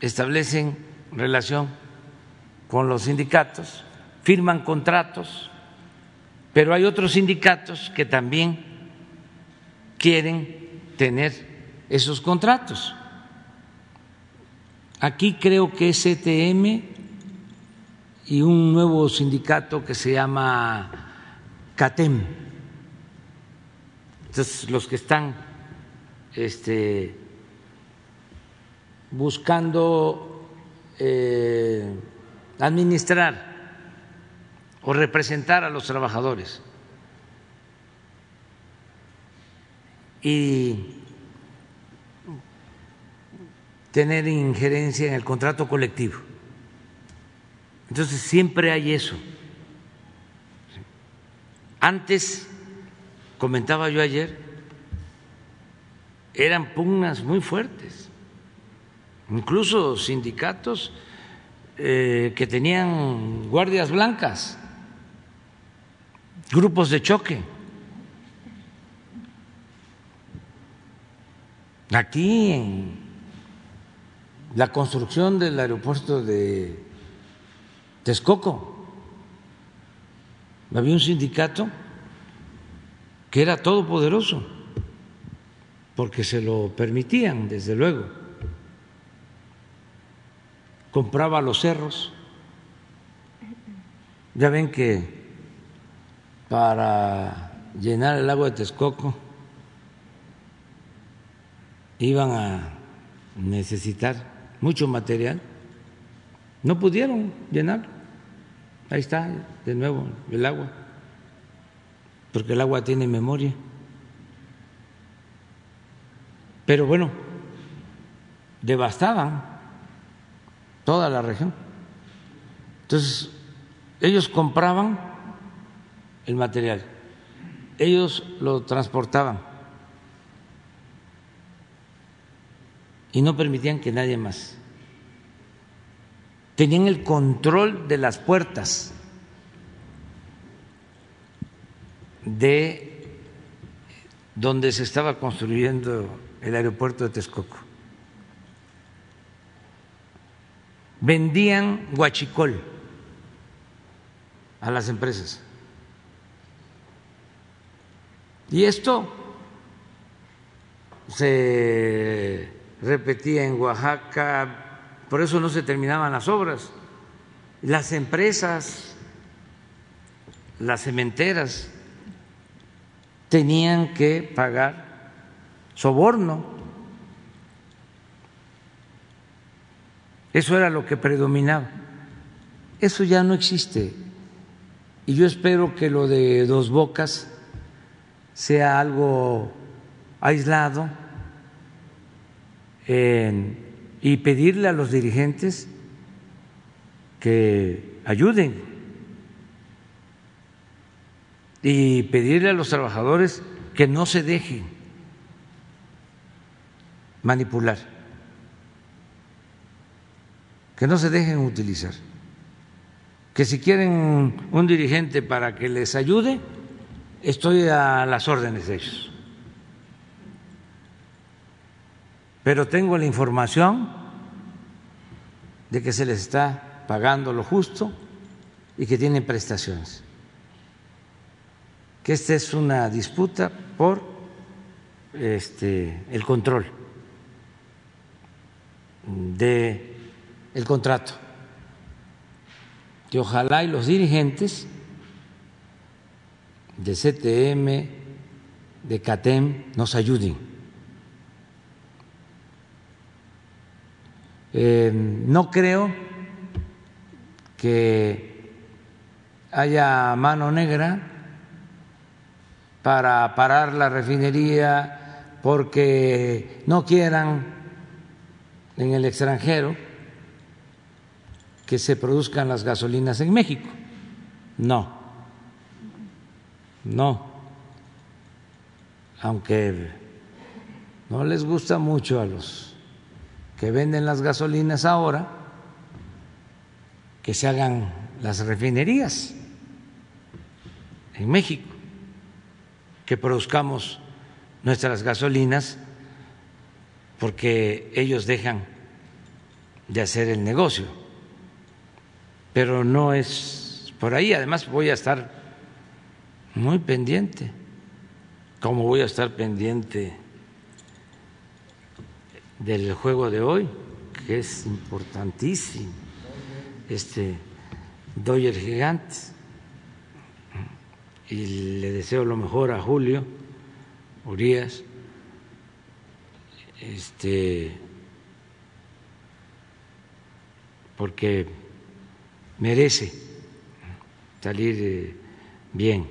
establecen relación con los sindicatos, firman contratos, pero hay otros sindicatos que también quieren tener esos contratos. Aquí creo que es CTM y un nuevo sindicato que se llama CATEM. Entonces, los que están este, buscando eh, administrar o representar a los trabajadores y tener injerencia en el contrato colectivo. Entonces siempre hay eso. Antes, comentaba yo ayer, eran pugnas muy fuertes, incluso sindicatos eh, que tenían guardias blancas, grupos de choque. Aquí en la construcción del aeropuerto de Texcoco. Había un sindicato que era todopoderoso, porque se lo permitían, desde luego. Compraba los cerros. Ya ven que para llenar el agua de Texcoco iban a necesitar mucho material, no pudieron llenar. Ahí está, de nuevo, el agua, porque el agua tiene memoria. Pero bueno, devastaban toda la región. Entonces, ellos compraban el material, ellos lo transportaban y no permitían que nadie más. Tenían el control de las puertas de donde se estaba construyendo el aeropuerto de Texcoco. Vendían guachicol a las empresas. Y esto se repetía en Oaxaca, por eso no se terminaban las obras. Las empresas, las cementeras, tenían que pagar soborno. Eso era lo que predominaba. Eso ya no existe. Y yo espero que lo de dos bocas sea algo aislado y pedirle a los dirigentes que ayuden. Y pedirle a los trabajadores que no se dejen manipular, que no se dejen utilizar, que si quieren un dirigente para que les ayude, estoy a las órdenes de ellos. Pero tengo la información de que se les está pagando lo justo y que tienen prestaciones. Que esta es una disputa por este, el control de el contrato. Que ojalá y los dirigentes de CTM, de CATEM, nos ayuden. Eh, no creo que haya mano negra para parar la refinería porque no quieran en el extranjero que se produzcan las gasolinas en México. No, no, aunque no les gusta mucho a los que venden las gasolinas ahora, que se hagan las refinerías en México, que produzcamos nuestras gasolinas porque ellos dejan de hacer el negocio. Pero no es por ahí, además voy a estar muy pendiente, como voy a estar pendiente del juego de hoy, que es importantísimo, este Doyer Gigantes, y le deseo lo mejor a Julio Urias. Este, porque merece salir eh, bien.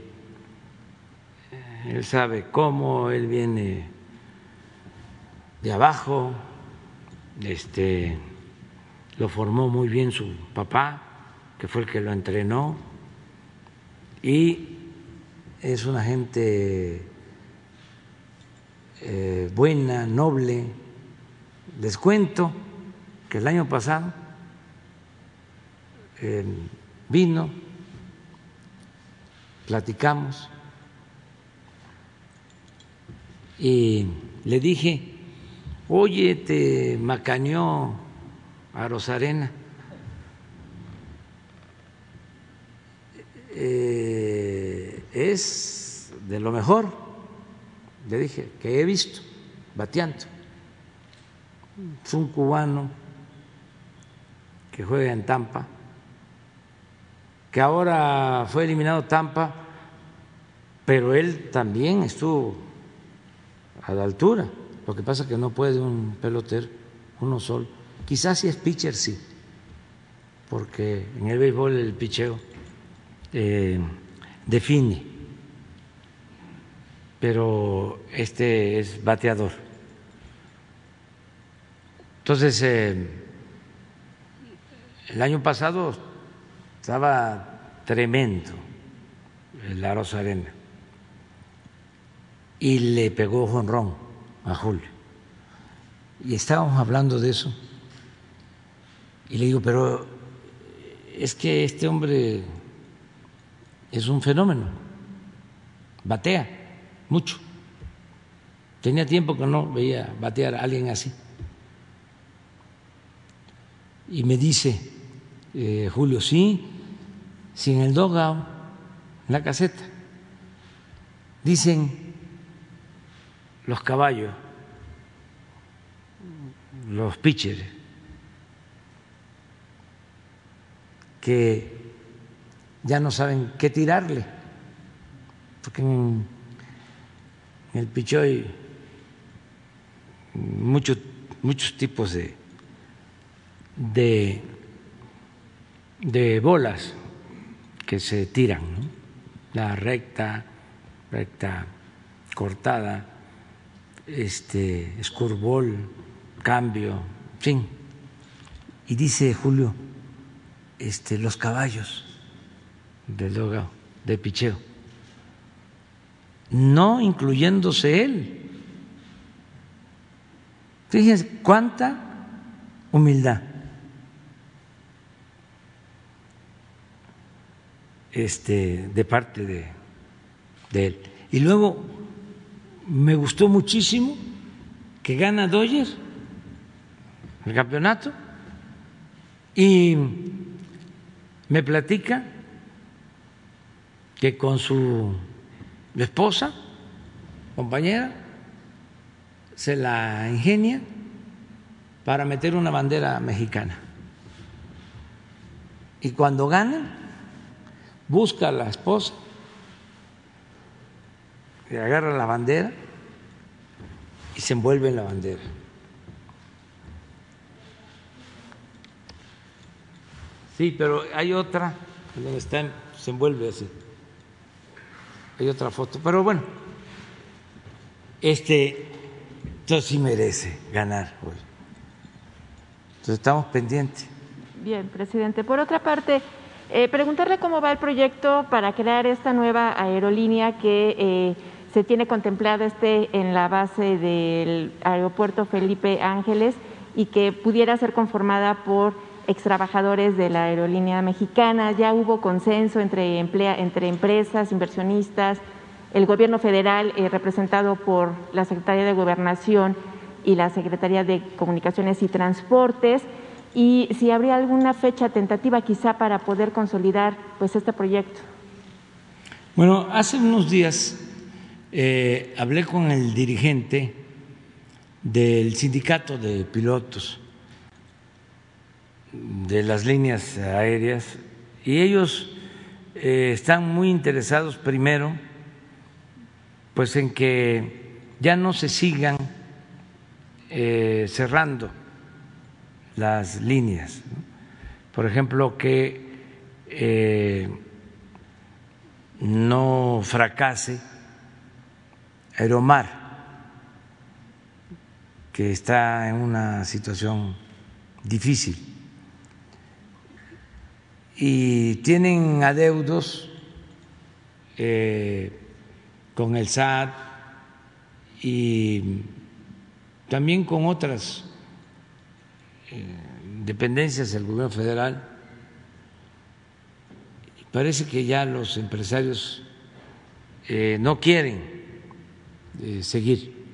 Él sabe cómo, él viene de abajo, este, lo formó muy bien su papá, que fue el que lo entrenó, y es una gente eh, buena, noble. Les cuento que el año pasado vino, platicamos y le dije, oye, te macañó a Rosarena. Eh, es de lo mejor le dije, que he visto bateando. Es un cubano que juega en Tampa, que ahora fue eliminado Tampa, pero él también estuvo a la altura. Lo que pasa es que no puede un pelotero, uno solo. Quizás si es pitcher, sí, porque en el béisbol el picheo eh, define pero este es bateador. Entonces, eh, el año pasado estaba tremendo el Aros Arena y le pegó jonrón a Julio. Y estábamos hablando de eso. Y le digo, pero es que este hombre es un fenómeno, batea mucho. Tenía tiempo que no veía batear a alguien así. Y me dice eh, Julio, sí, sin el dogao, en la caseta. Dicen los caballos, los pitchers, que ya no saben qué tirarle, porque en el pichoy muchos muchos tipos de, de, de bolas que se tiran, la recta, recta cortada, este, escurbol, cambio, fin. Y dice Julio, este, los caballos del dogao, de picheo, no incluyéndose él. Fíjense cuánta humildad. Este, de parte de, de él. Y luego me gustó muchísimo que gana Doyer el campeonato y me platica que con su esposa, compañera, se la ingenia para meter una bandera mexicana. Y cuando ganan, busca a la esposa agarra la bandera y se envuelve en la bandera. Sí, pero hay otra donde están, se envuelve así. Hay otra foto, pero bueno, este, entonces sí merece ganar hoy. Entonces estamos pendientes. Bien, presidente. Por otra parte, eh, preguntarle cómo va el proyecto para crear esta nueva aerolínea que eh, se tiene contemplada este en la base del aeropuerto Felipe Ángeles y que pudiera ser conformada por extrabajadores de la aerolínea mexicana. Ya hubo consenso entre, entre empresas, inversionistas, el gobierno federal eh, representado por la Secretaría de Gobernación y la Secretaría de Comunicaciones y Transportes y si habría alguna fecha tentativa quizá para poder consolidar pues este proyecto. Bueno, hace unos días eh, hablé con el dirigente del sindicato de pilotos de las líneas aéreas y ellos eh, están muy interesados primero pues en que ya no se sigan eh, cerrando las líneas. Por ejemplo, que eh, no fracase Aeromar, que está en una situación difícil y tienen adeudos eh, con el SAT y también con otras eh, dependencias del gobierno federal. Parece que ya los empresarios eh, no quieren seguir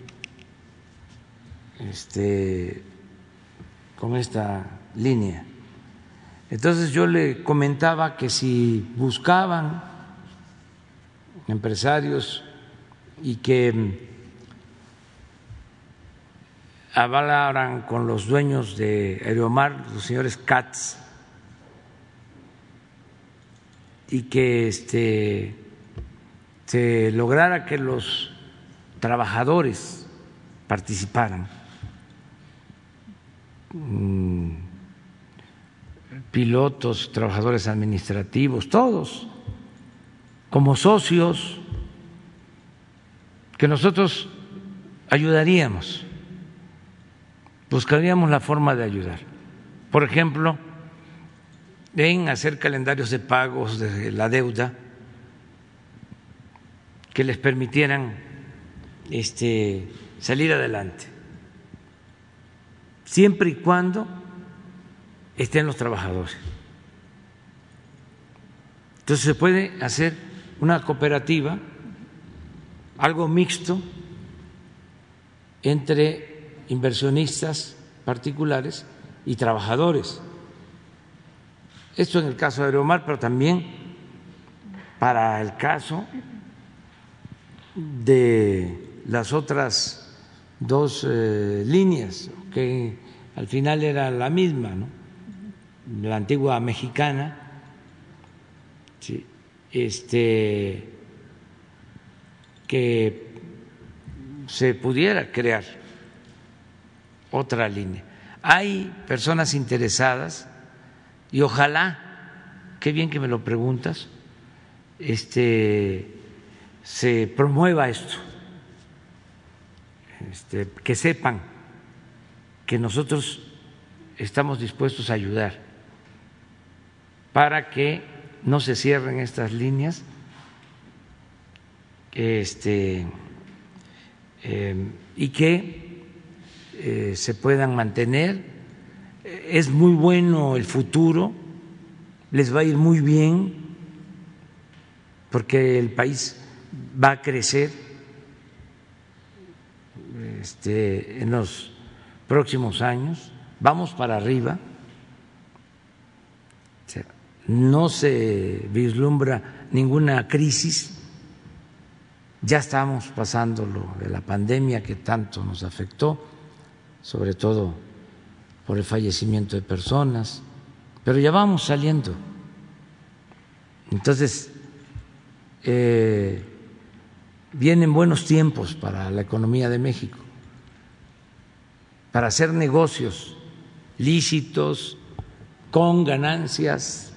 este, con esta línea. Entonces yo le comentaba que si buscaban empresarios y que avalaran con los dueños de Aeromar, los señores Katz, y que este, se lograra que los trabajadores participaran. Mm, pilotos, trabajadores administrativos, todos, como socios, que nosotros ayudaríamos, buscaríamos la forma de ayudar. Por ejemplo, en hacer calendarios de pagos de la deuda que les permitieran este, salir adelante, siempre y cuando estén los trabajadores. Entonces se puede hacer una cooperativa, algo mixto, entre inversionistas particulares y trabajadores. Esto en el caso de Aeromar, pero también para el caso de las otras dos eh, líneas, que al final era la misma, la antigua mexicana, este, que se pudiera crear otra línea. Hay personas interesadas y ojalá, qué bien que me lo preguntas, este, se promueva esto, este, que sepan que nosotros estamos dispuestos a ayudar para que no se cierren estas líneas este, eh, y que eh, se puedan mantener. Es muy bueno el futuro, les va a ir muy bien porque el país va a crecer este, en los próximos años, vamos para arriba, no se vislumbra ninguna crisis, ya estamos pasando lo de la pandemia que tanto nos afectó, sobre todo por el fallecimiento de personas, pero ya vamos saliendo. Entonces, eh, vienen buenos tiempos para la economía de México, para hacer negocios lícitos, con ganancias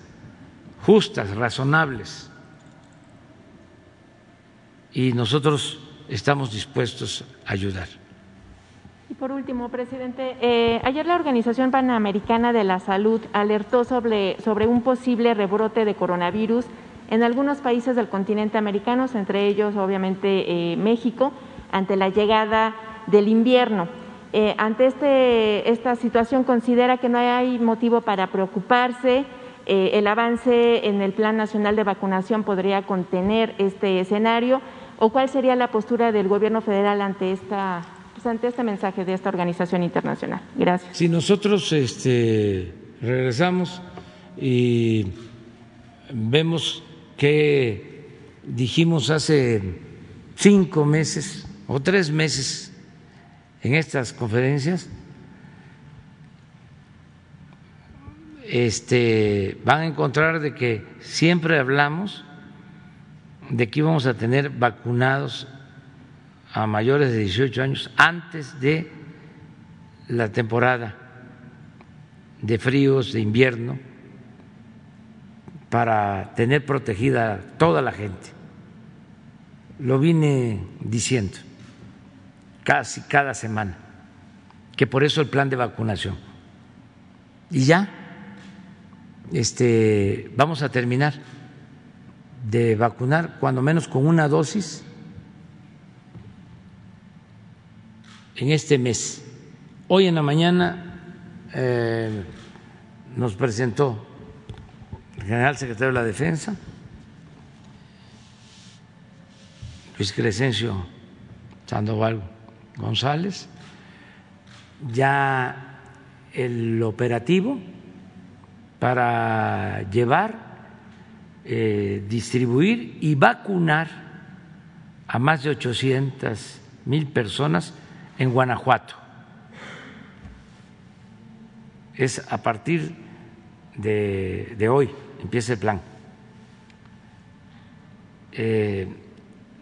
justas, razonables. Y nosotros estamos dispuestos a ayudar. Y por último, presidente, eh, ayer la Organización Panamericana de la Salud alertó sobre, sobre un posible rebrote de coronavirus en algunos países del continente americano, entre ellos obviamente eh, México, ante la llegada del invierno. Eh, ante este, esta situación, ¿considera que no hay motivo para preocuparse? Eh, ¿El avance en el Plan Nacional de Vacunación podría contener este escenario? ¿O cuál sería la postura del Gobierno federal ante, esta, pues, ante este mensaje de esta organización internacional? Gracias. Si nosotros este, regresamos y vemos que dijimos hace cinco meses o tres meses en estas conferencias, este, van a encontrar de que siempre hablamos de que íbamos a tener vacunados a mayores de 18 años antes de la temporada de fríos, de invierno para tener protegida toda la gente. Lo vine diciendo casi cada semana, que por eso el plan de vacunación. Y ya este, vamos a terminar de vacunar cuando menos con una dosis en este mes. Hoy en la mañana eh, nos presentó general secretario de la Defensa, Luis Crescencio Sandoval González, ya el operativo para llevar, eh, distribuir y vacunar a más de 800 mil personas en Guanajuato. Es a partir de hoy empieza el plan. Eh,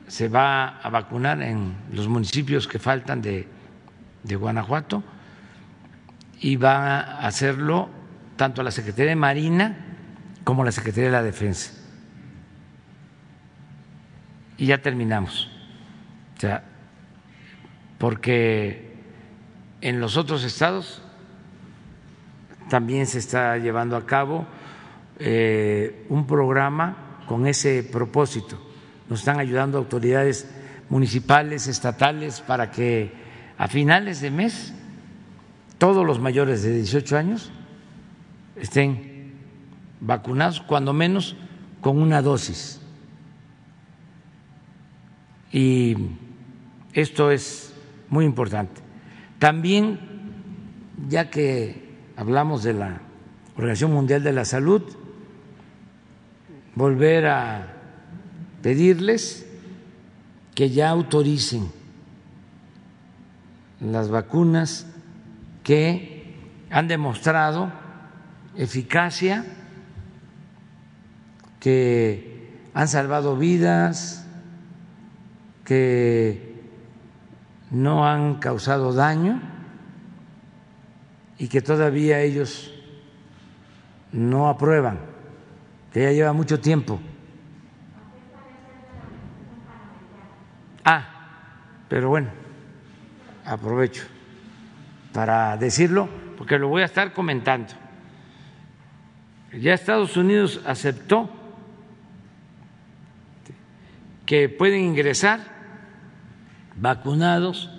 se va a vacunar en los municipios que faltan de, de Guanajuato y va a hacerlo tanto la Secretaría de Marina como la Secretaría de la Defensa. Y ya terminamos. O sea, porque en los otros estados también se está llevando a cabo eh, un programa con ese propósito. Nos están ayudando autoridades municipales, estatales, para que a finales de mes todos los mayores de 18 años estén vacunados, cuando menos con una dosis. Y esto es muy importante. También, ya que hablamos de la Organización Mundial de la Salud, volver a pedirles que ya autoricen las vacunas que han demostrado eficacia, que han salvado vidas, que no han causado daño y que todavía ellos no aprueban, que ya lleva mucho tiempo. Ah, pero bueno, aprovecho para decirlo porque lo voy a estar comentando. Ya Estados Unidos aceptó que pueden ingresar vacunados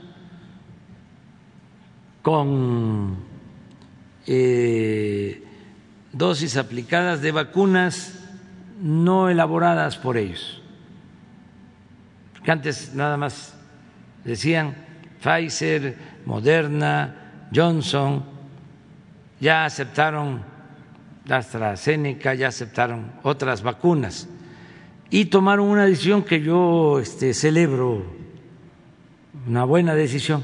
con eh, dosis aplicadas de vacunas no elaboradas por ellos. Que antes nada más decían Pfizer, Moderna, Johnson, ya aceptaron AstraZeneca, ya aceptaron otras vacunas y tomaron una decisión que yo este, celebro, una buena decisión,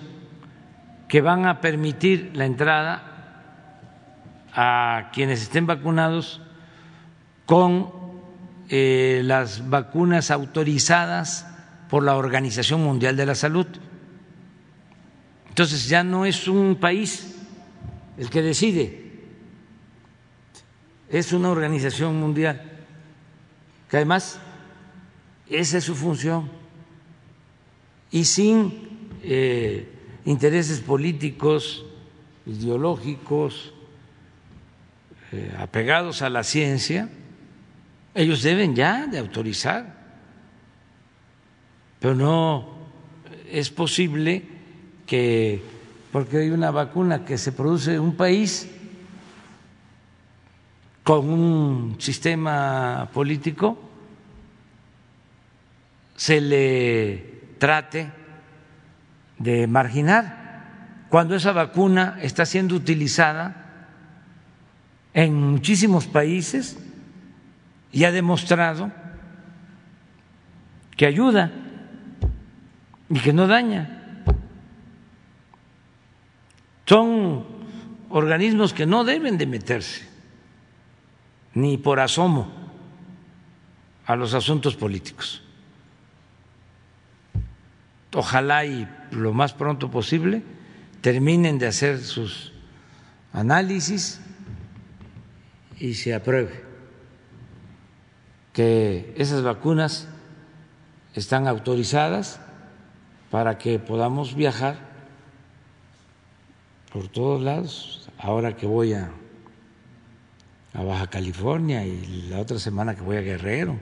que van a permitir la entrada a quienes estén vacunados con eh, las vacunas autorizadas por la Organización Mundial de la Salud. Entonces ya no es un país el que decide, es una organización mundial que además esa es su función y sin eh, intereses políticos, ideológicos, eh, apegados a la ciencia, ellos deben ya de autorizar, pero no es posible que, porque hay una vacuna que se produce en un país, con un sistema político se le trate de marginar cuando esa vacuna está siendo utilizada en muchísimos países y ha demostrado que ayuda y que no daña. Son organismos que no deben de meterse ni por asomo a los asuntos políticos. Ojalá y lo más pronto posible terminen de hacer sus análisis y se apruebe que esas vacunas están autorizadas para que podamos viajar por todos lados. Ahora que voy a a Baja California y la otra semana que voy a Guerrero.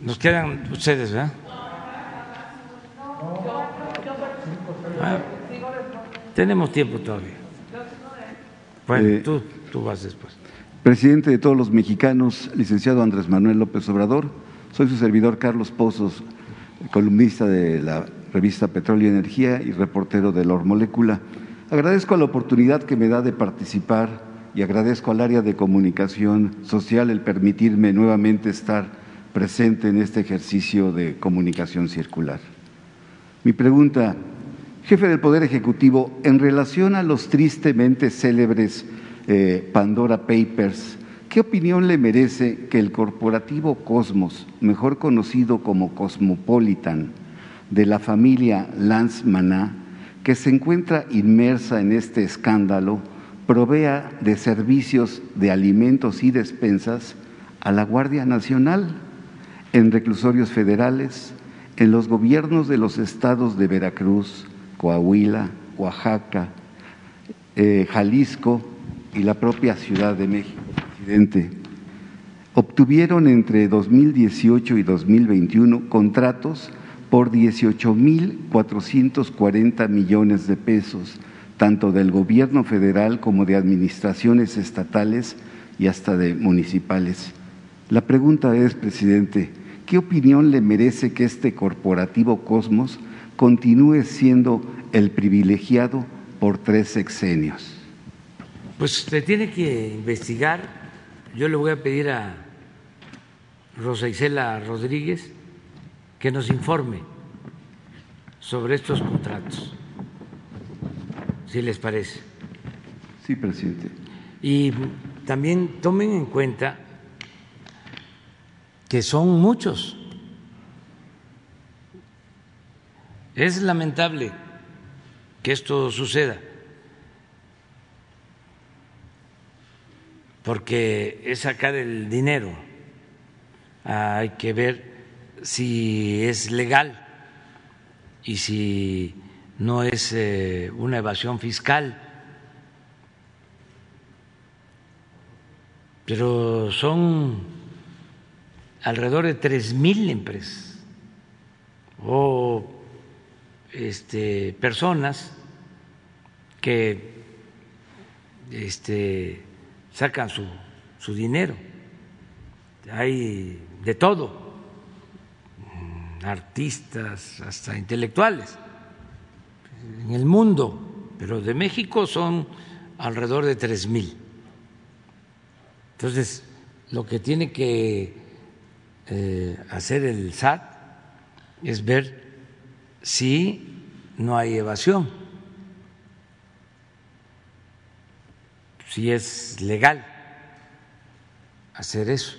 Nos quedan ustedes, ¿verdad? Ah, tenemos tiempo todavía. Bueno, eh, tú, tú vas después. Presidente de todos los mexicanos, licenciado Andrés Manuel López Obrador, soy su servidor Carlos Pozos, columnista de la revista Petróleo y Energía y reportero de Lor Molécula. Agradezco la oportunidad que me da de participar y agradezco al área de comunicación social el permitirme nuevamente estar presente en este ejercicio de comunicación circular. Mi pregunta, jefe del Poder Ejecutivo, en relación a los tristemente célebres eh, Pandora Papers, ¿qué opinión le merece que el corporativo Cosmos, mejor conocido como Cosmopolitan, de la familia Lance Maná, que se encuentra inmersa en este escándalo provea de servicios de alimentos y despensas a la Guardia Nacional, en reclusorios federales, en los gobiernos de los estados de Veracruz, Coahuila, Oaxaca, eh, Jalisco y la propia Ciudad de México. Presidente, obtuvieron entre 2018 y 2021 contratos por 18.440 millones de pesos, tanto del gobierno federal como de administraciones estatales y hasta de municipales. La pregunta es, presidente, ¿qué opinión le merece que este corporativo Cosmos continúe siendo el privilegiado por tres sexenios? Pues se tiene que investigar. Yo le voy a pedir a Rosa Isela Rodríguez que nos informe sobre estos contratos, si les parece. Sí, presidente. Y también tomen en cuenta que son muchos. Es lamentable que esto suceda, porque es sacar el dinero. Hay que ver si es legal y si no es eh, una evasión fiscal. Pero son alrededor de tres mil empresas o este, personas que este, sacan su, dinero. Hay de todo, artistas, hasta intelectuales en el mundo, pero de México son alrededor de tres mil. Entonces, lo que tiene que eh, hacer el SAT es ver si no hay evasión, si es legal hacer eso.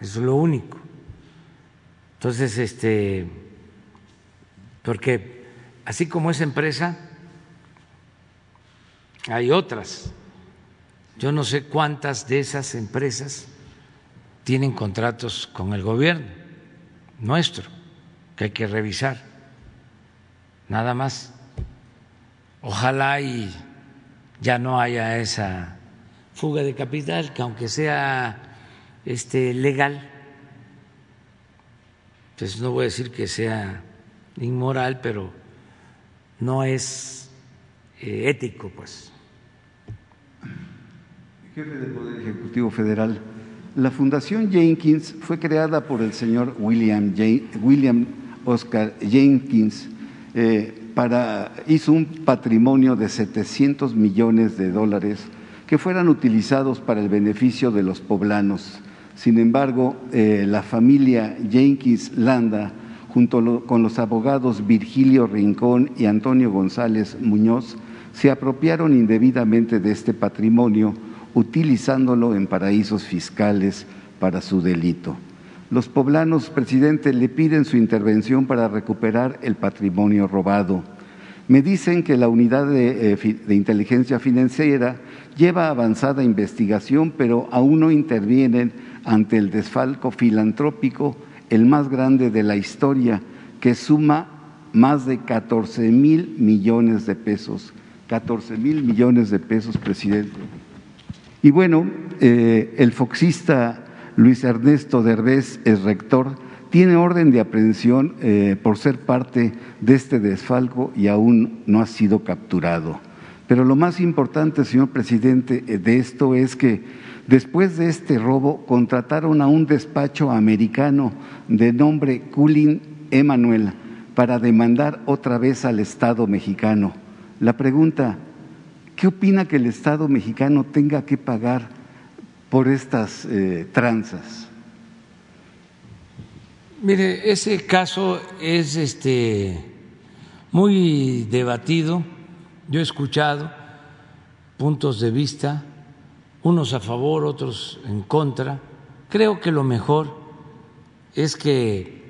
Eso es lo único. Entonces, este, porque así como esa empresa, hay otras yo no sé cuántas de esas empresas tienen contratos con el gobierno nuestro, que hay que revisar. Nada más. Ojalá y ya no haya esa fuga de capital, que aunque sea este legal, pues no voy a decir que sea inmoral, pero no es eh, ético, pues jefe del Poder Ejecutivo Federal, la Fundación Jenkins fue creada por el señor William, William Oscar Jenkins eh, para, hizo un patrimonio de 700 millones de dólares que fueran utilizados para el beneficio de los poblanos. Sin embargo, eh, la familia Jenkins Landa, junto con los abogados Virgilio Rincón y Antonio González Muñoz, se apropiaron indebidamente de este patrimonio utilizándolo en paraísos fiscales para su delito. Los poblanos, presidente, le piden su intervención para recuperar el patrimonio robado. Me dicen que la unidad de, eh, inteligencia financiera lleva avanzada investigación, pero aún no intervienen ante el desfalco filantrópico, el más grande de la historia, que suma más de 14 mil millones de pesos. 14 mil millones de pesos, presidente. Y bueno, eh, el foxista Luis Ernesto Derbez es rector, tiene orden de aprehensión eh, por ser parte de este desfalco y aún no ha sido capturado. Pero lo más importante, señor presidente, eh, de esto es que después de este robo contrataron a un despacho americano de nombre Culin Emanuel para demandar otra vez al Estado mexicano. La pregunta, ¿Qué opina que el Estado mexicano tenga que pagar por estas eh, tranzas? Mire, ese caso es este muy debatido. Yo he escuchado puntos de vista, unos a favor, otros en contra. Creo que lo mejor es que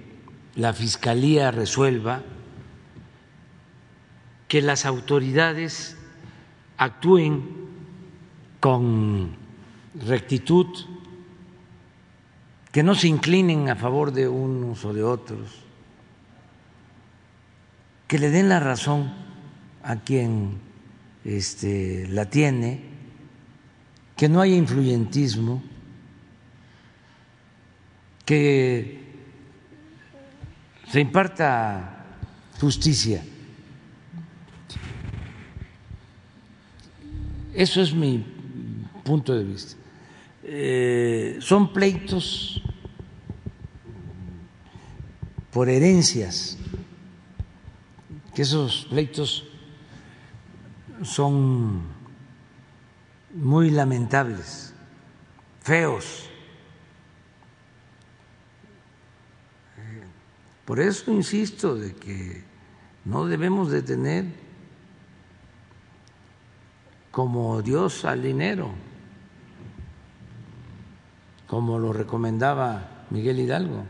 la Fiscalía resuelva, que las autoridades actúen con rectitud, que no se inclinen a favor de unos o de otros, que le den la razón a quien este, la tiene, que no haya influyentismo, que se imparta justicia. Eso es mi punto de vista. Eh, son pleitos por herencias, que esos pleitos son muy lamentables, feos. Por eso insisto de que no debemos de tener como Dios al dinero, como lo recomendaba Miguel Hidalgo,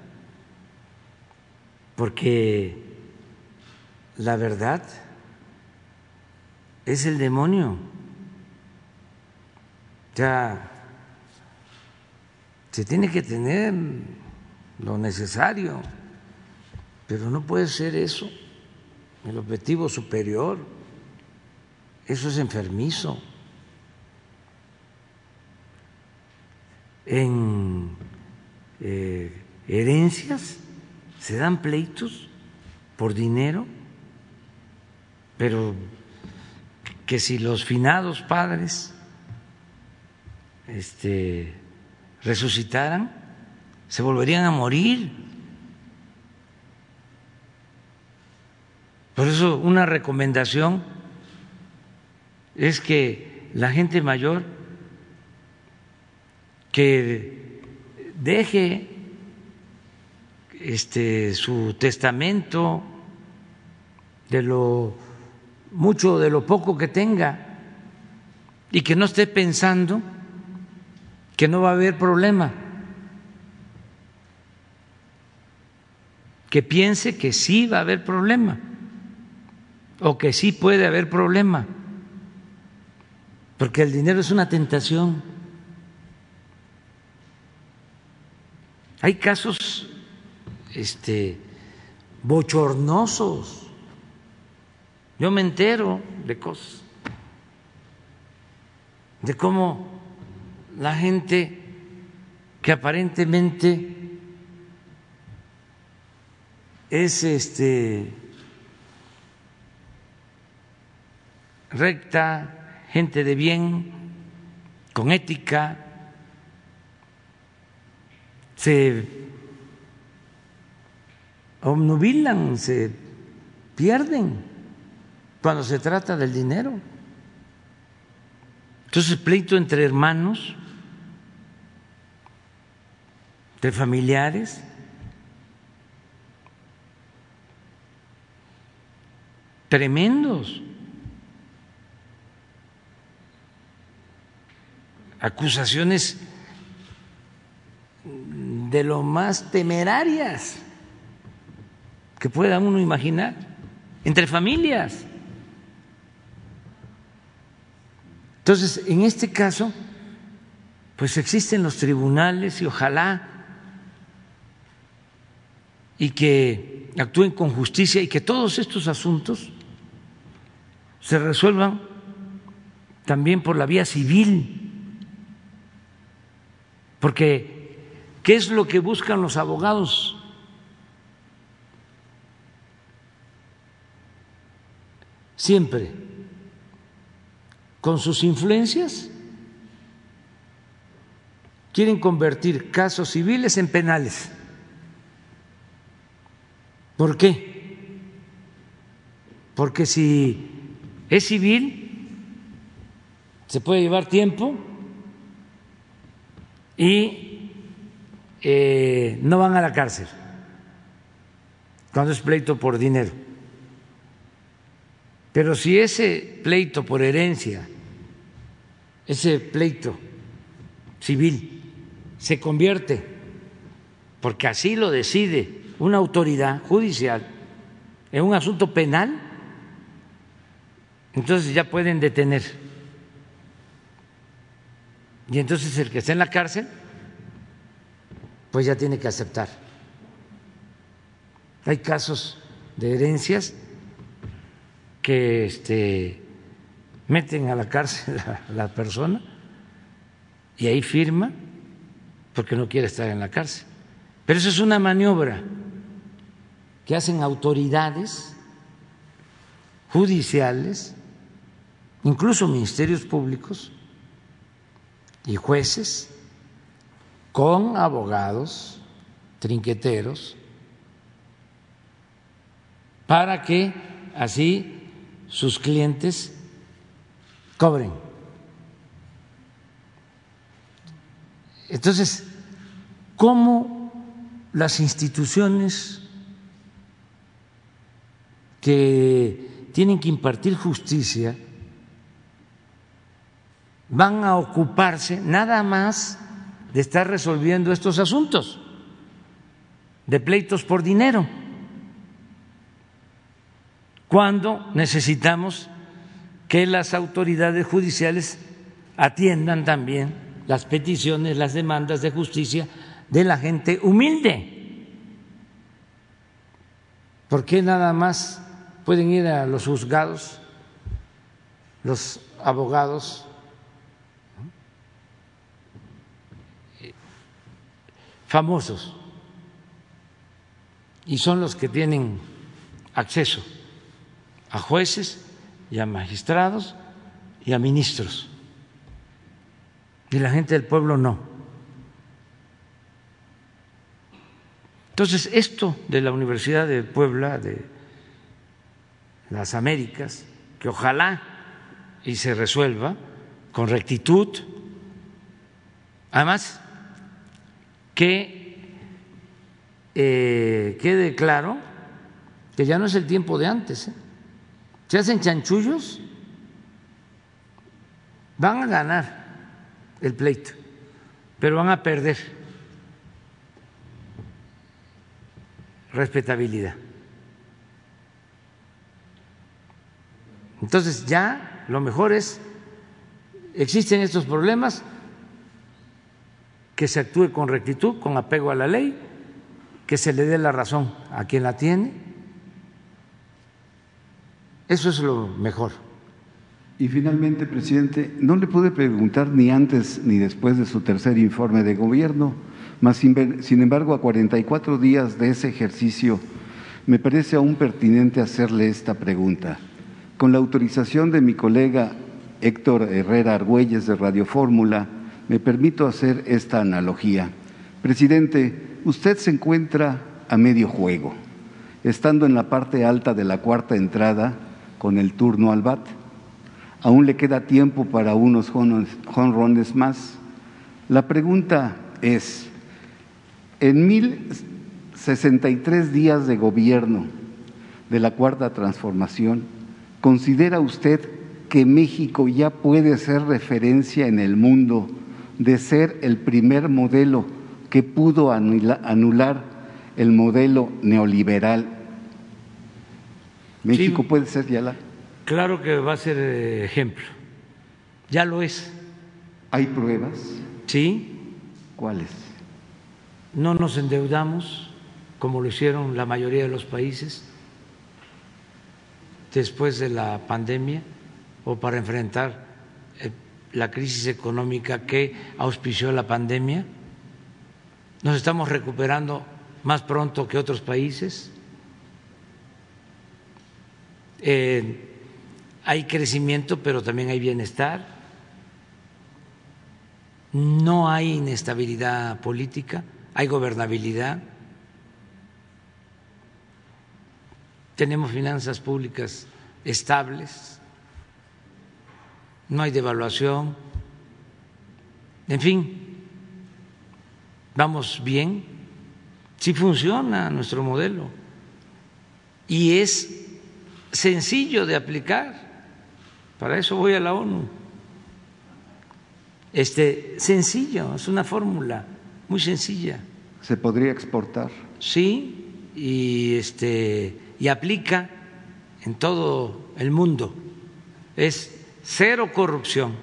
porque la verdad es el demonio. Ya se tiene que tener lo necesario, pero no puede ser eso el objetivo superior. Eso es enfermizo. En eh, herencias se dan pleitos por dinero, pero que si los finados padres este, resucitaran, se volverían a morir. Por eso una recomendación es que la gente mayor que deje este su testamento de lo mucho de lo poco que tenga y que no esté pensando que no va a haber problema, que piense que sí va a haber problema o que sí puede haber problema, porque el dinero es una tentación. Hay casos este, bochornosos. Yo me entero de cosas, de cómo la gente que aparentemente es este recta, gente de bien, con ética, se obnubilan, se pierden cuando se trata del dinero. Entonces, pleito entre hermanos, de familiares, tremendos. acusaciones de lo más temerarias que pueda uno imaginar, entre familias. Entonces, en este caso, pues existen los tribunales y ojalá y que actúen con justicia y que todos estos asuntos se resuelvan también por la vía civil porque, ¿qué es lo que buscan los abogados? Siempre, con sus influencias, quieren convertir casos civiles en penales. ¿Por qué? Porque si es civil, se puede llevar tiempo y eh, no van a la cárcel cuando es pleito por dinero. Pero si ese pleito por herencia, ese pleito civil, se convierte, porque así lo decide una autoridad judicial, en un asunto penal, entonces ya pueden detener y entonces el que está en la cárcel, pues ya tiene que aceptar. Hay casos de herencias que este, meten a la cárcel a la persona y ahí firma porque no quiere estar en la cárcel. Pero eso es una maniobra que hacen autoridades judiciales, incluso ministerios públicos, y jueces con abogados trinqueteros para que así sus clientes cobren. Entonces, ¿cómo las instituciones que tienen que impartir justicia van a ocuparse nada más de estar resolviendo estos asuntos de pleitos por dinero, cuando necesitamos que las autoridades judiciales atiendan también las peticiones, las demandas de justicia de la gente humilde. ¿Por qué nada más pueden ir a los juzgados los abogados famosos y son los que tienen acceso a jueces y a magistrados y a ministros. Y la gente del pueblo no. Entonces, esto de la Universidad de Puebla, de las Américas, que ojalá y se resuelva con rectitud, además que eh, quede claro que ya no es el tiempo de antes. ¿eh? Se hacen chanchullos, van a ganar el pleito, pero van a perder respetabilidad. Entonces ya lo mejor es, existen estos problemas, que se actúe con rectitud, con apego a la ley, que se le dé la razón a quien la tiene eso es lo mejor. Y finalmente, presidente, no le pude preguntar ni antes ni después de su tercer informe de gobierno, mas sin embargo a 44 días de ese ejercicio me parece aún pertinente hacerle esta pregunta. Con la autorización de mi colega Héctor Herrera Argüelles de Radio Fórmula, me permito hacer esta analogía. Presidente, usted se encuentra a medio juego, estando en la parte alta de la cuarta entrada con el turno al bat. Aún le queda tiempo para unos jonrones más. La pregunta es, en 1063 días de gobierno de la Cuarta Transformación, ¿considera usted que México ya puede ser referencia en el mundo de ser el primer modelo que pudo anular el modelo neoliberal México puede ser ya la. Claro que va a ser eh, ejemplo. Ya lo es. ¿Hay pruebas? Sí. ¿Cuáles? No nos endeudamos como lo hicieron la mayoría de los países después de la pandemia o para enfrentar la crisis económica que auspició la pandemia. Nos estamos recuperando más pronto que otros países. Eh, hay crecimiento, pero también hay bienestar. No hay inestabilidad política, hay gobernabilidad. Tenemos finanzas públicas estables, no hay devaluación. En fin, vamos bien, sí funciona nuestro modelo y es sencillo de aplicar. Para eso voy a la ONU. Este, sencillo, es una fórmula muy sencilla. ¿Se podría exportar? Sí, y este y aplica en todo el mundo. Es cero corrupción,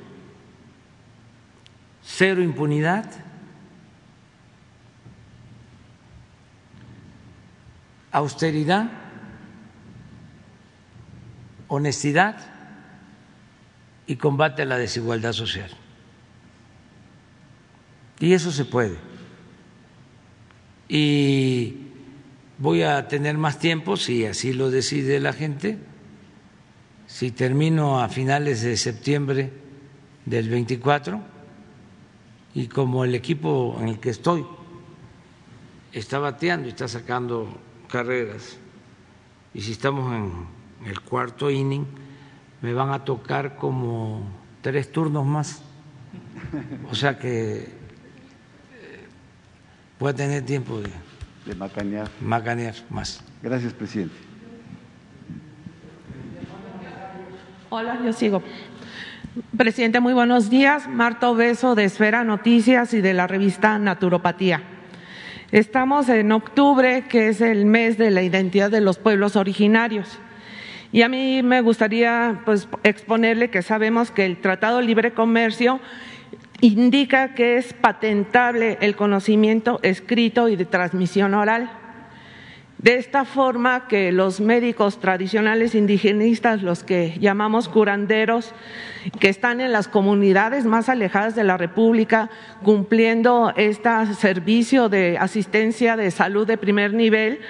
cero impunidad, austeridad honestidad y combate a la desigualdad social. Y eso se puede. Y voy a tener más tiempo, si así lo decide la gente, si termino a finales de septiembre del 24 y como el equipo en el que estoy está bateando y está sacando carreras y si estamos en el cuarto inning, me van a tocar como tres turnos más. O sea que eh, voy a tener tiempo de, de macanear. macanear más. Gracias, presidente. Hola, yo sigo. Presidente, muy buenos días. Marta Obeso de Esfera Noticias y de la revista Naturopatía. Estamos en octubre, que es el mes de la identidad de los pueblos originarios. Y a mí me gustaría pues, exponerle que sabemos que el Tratado Libre Comercio indica que es patentable el conocimiento escrito y de transmisión oral. De esta forma que los médicos tradicionales indigenistas, los que llamamos curanderos, que están en las comunidades más alejadas de la República, cumpliendo este servicio de asistencia de salud de primer nivel,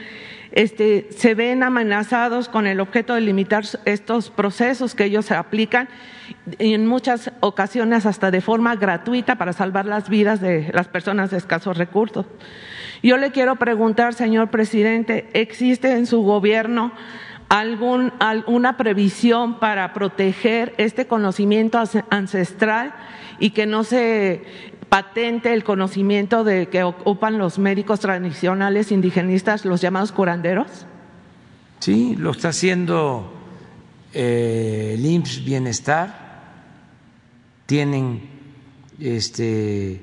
este, se ven amenazados con el objeto de limitar estos procesos que ellos aplican en muchas ocasiones hasta de forma gratuita para salvar las vidas de las personas de escasos recursos. Yo le quiero preguntar, señor presidente, ¿existe en su gobierno algún, alguna previsión para proteger este conocimiento ancestral y que no se patente el conocimiento de que ocupan los médicos tradicionales indigenistas, los llamados curanderos? Sí, lo está haciendo eh, el IMSS Bienestar. Tienen este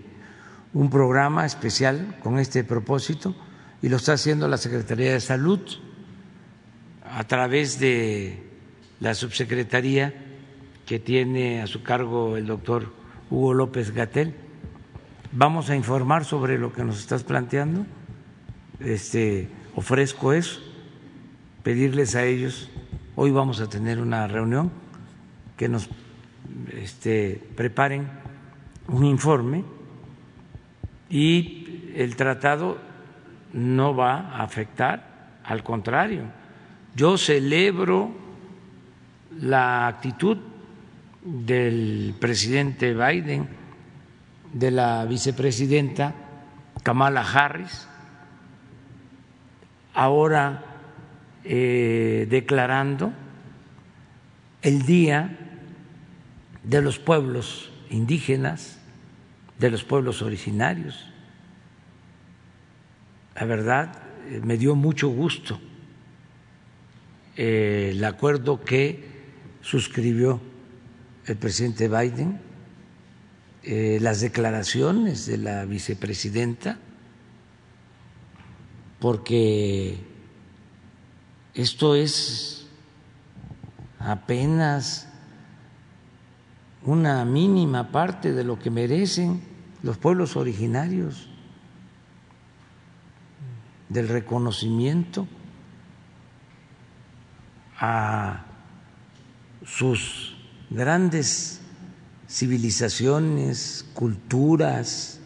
un programa especial con este propósito y lo está haciendo la Secretaría de Salud a través de la subsecretaría que tiene a su cargo el doctor Hugo López Gatel. Vamos a informar sobre lo que nos estás planteando. Este, ofrezco eso, pedirles a ellos. Hoy vamos a tener una reunión que nos este, preparen un informe y el tratado no va a afectar, al contrario, yo celebro la actitud del presidente Biden, de la vicepresidenta Kamala Harris, ahora eh, declarando el Día de los Pueblos Indígenas de los pueblos originarios. La verdad, eh, me dio mucho gusto eh, el acuerdo que suscribió el presidente Biden, eh, las declaraciones de la vicepresidenta, porque esto es apenas una mínima parte de lo que merecen los pueblos originarios, del reconocimiento a sus grandes civilizaciones, culturas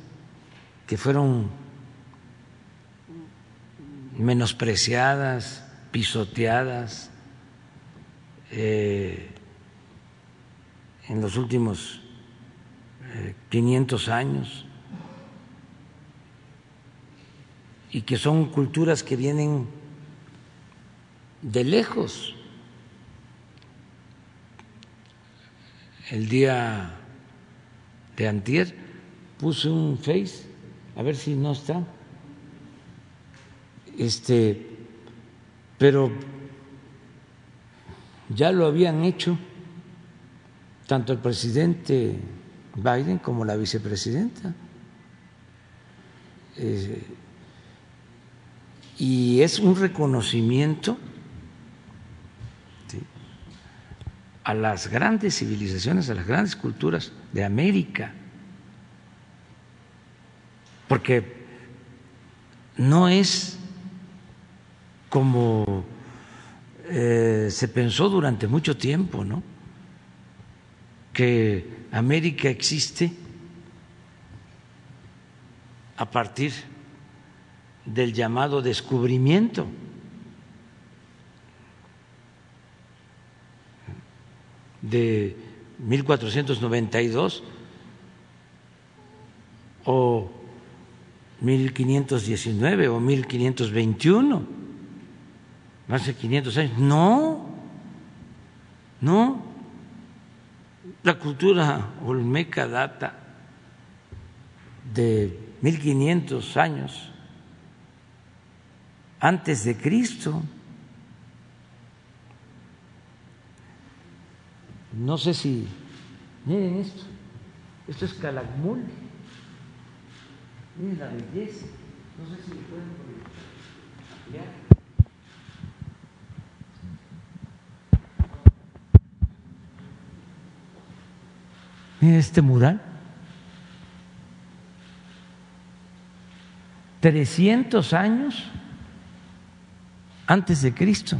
que fueron menospreciadas, pisoteadas, eh, en los últimos 500 eh, años y que son culturas que vienen de lejos. El día de antier puse un face, a ver si no está. Este, pero ya lo habían hecho tanto el presidente Biden como la vicepresidenta. Y es un reconocimiento a las grandes civilizaciones, a las grandes culturas de América, porque no es como eh, se pensó durante mucho tiempo, ¿no? Que América existe a partir del llamado descubrimiento. de 1492 o 1519 o 1521. hace 500 años. No, no. La cultura olmeca data de 1500 años antes de Cristo. No sé si, miren esto, esto es Calakmul, miren la belleza, no sé si lo pueden ampliar. Este mural. 300 años antes de Cristo.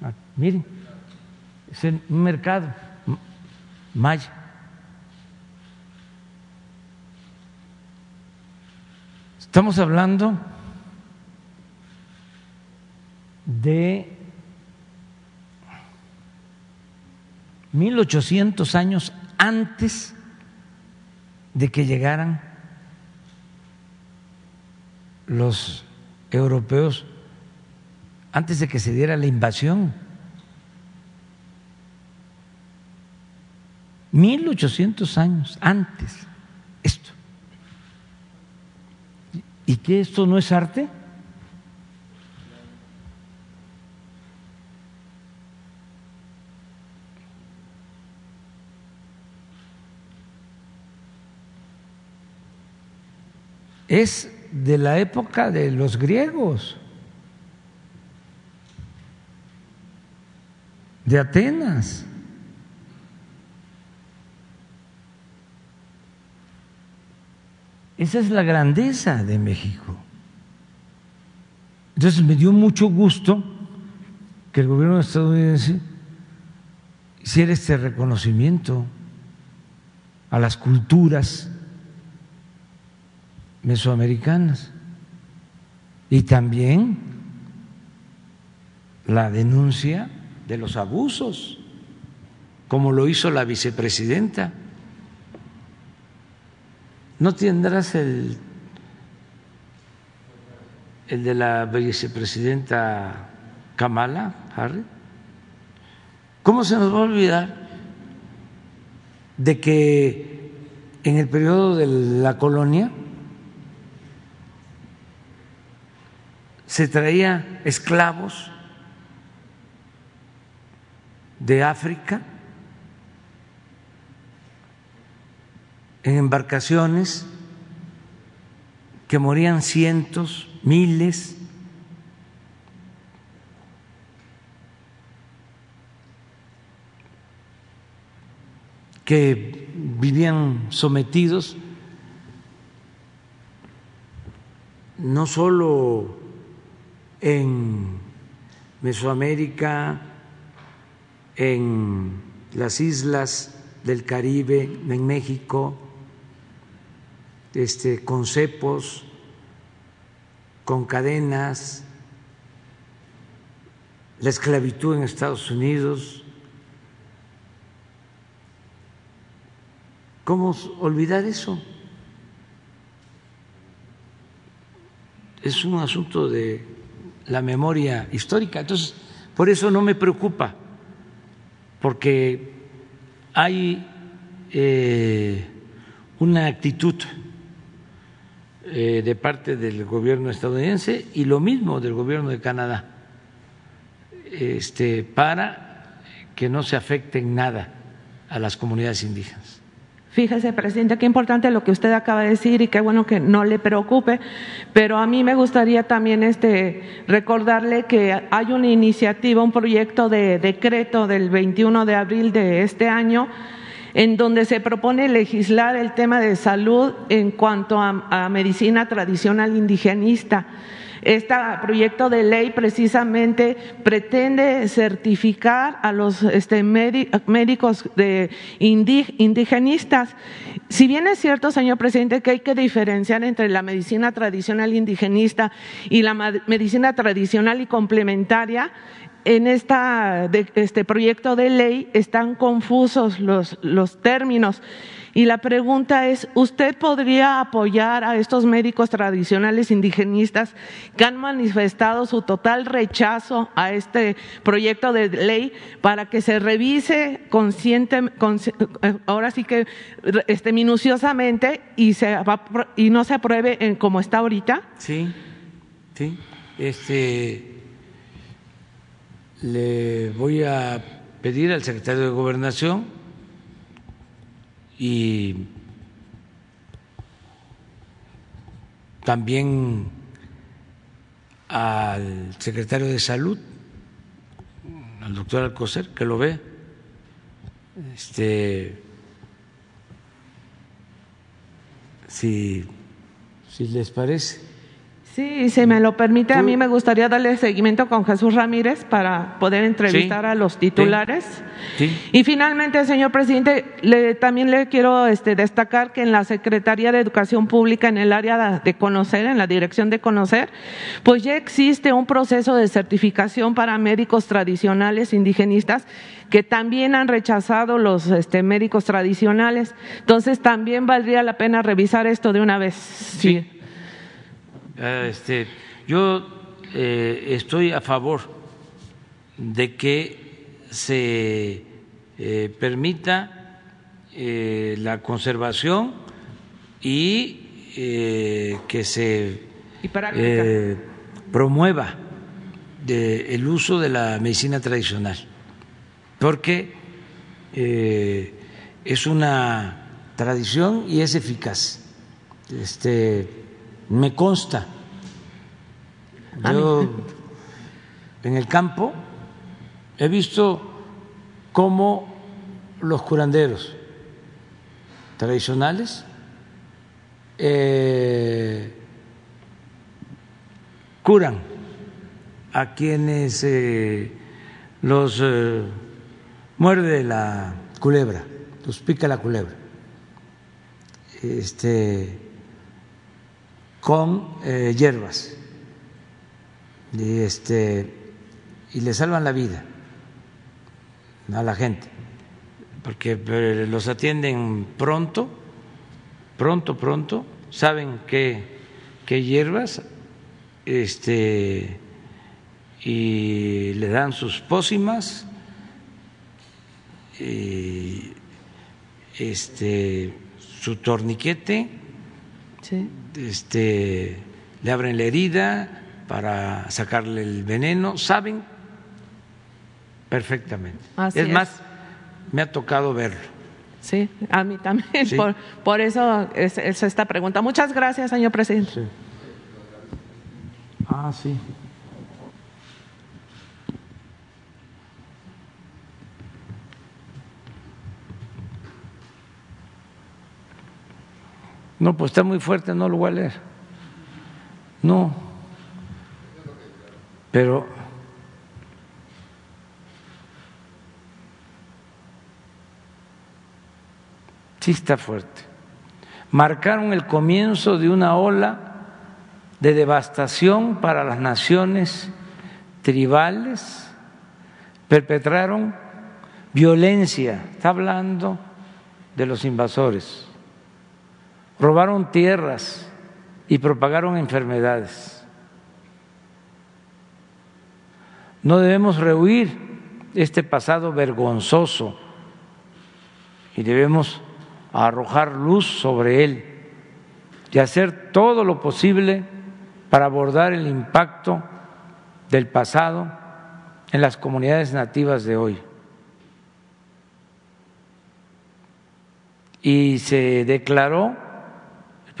Ah, miren, es un mercado maya. Estamos hablando de 1800 años antes de que llegaran los europeos, antes de que se diera la invasión. 1800 años antes, esto. ¿Y qué esto no es arte? Es de la época de los griegos, de Atenas. Esa es la grandeza de México. Entonces me dio mucho gusto que el gobierno estadounidense hiciera este reconocimiento a las culturas mesoamericanas. Y también la denuncia de los abusos, como lo hizo la vicepresidenta. ¿No tendrás el, el de la vicepresidenta Kamala Harris? ¿Cómo se nos va a olvidar de que en el periodo de la colonia se traía esclavos de África en embarcaciones que morían cientos, miles, que vivían sometidos no solo en Mesoamérica, en las islas del Caribe, en México, este, con cepos, con cadenas, la esclavitud en Estados Unidos. ¿Cómo olvidar eso? Es un asunto de la memoria histórica. Entonces, por eso no me preocupa, porque hay eh, una actitud eh, de parte del gobierno estadounidense y lo mismo del gobierno de Canadá este, para que no se afecte en nada a las comunidades indígenas. Fíjese, presidente, qué importante lo que usted acaba de decir y qué bueno que no le preocupe, pero a mí me gustaría también este, recordarle que hay una iniciativa, un proyecto de decreto del 21 de abril de este año en donde se propone legislar el tema de salud en cuanto a, a medicina tradicional indigenista. Este proyecto de ley precisamente pretende certificar a los este, médicos indigenistas. Si bien es cierto, señor presidente, que hay que diferenciar entre la medicina tradicional indigenista y la medicina tradicional y complementaria, en este proyecto de ley están confusos los términos Y la pregunta es, ¿usted podría apoyar a estos médicos tradicionales indigenistas que han manifestado su total rechazo a este proyecto de ley para que se revise consciente, ahora sí que este, minuciosamente y, se, y no se apruebe como está ahorita? Sí, sí. Este, le voy a pedir al secretario de Gobernación y también al secretario de Salud, al doctor Alcocer, que lo ve. Este, si, si les parece. Sí, si me lo permite, a mí me gustaría darle seguimiento con Jesús Ramírez para poder entrevistar a los titulares. Y finalmente, señor presidente, le, también le quiero este, destacar que en la Secretaría de Educación Pública, en el área de conocer, en la dirección de conocer, pues ya existe un proceso de certificación para médicos tradicionales indigenistas que también han rechazado los este, médicos tradicionales. Entonces, también valdría la pena revisar esto de una vez. sí. Ah, este, yo eh, estoy a favor de que se eh, permita eh, la conservación y que se promueva el uso de la medicina tradicional, porque es una tradición y es eficaz. Este, me consta. Yo en el campo he visto cómo los curanderos tradicionales eh, curan a quienes eh, los eh, muerde la culebra, los pica la culebra. Este, con eh, hierbas y, este, y le salvan la vida a la gente, porque eh, los atienden pronto, pronto, pronto, saben qué, qué hierbas este, y le dan sus pócimas. Y, este, su torniquete sí este, le abren la herida para sacarle el veneno, saben perfectamente. es, más, me ha tocado verlo. Sí, a mí también. Por, eso es, esta pregunta. Muchas gracias, señor presidente. Ah, sí. No, pues está muy fuerte, no lo voy a leer. No. Pero sí está fuerte. Marcaron el comienzo de una ola de devastación para las naciones tribales, perpetraron violencia, está hablando de los invasores robaron tierras y propagaron enfermedades. No debemos rehuir este pasado vergonzoso y debemos arrojar luz sobre él y hacer todo lo posible para abordar el impacto del pasado en las comunidades nativas de hoy. Y se declaró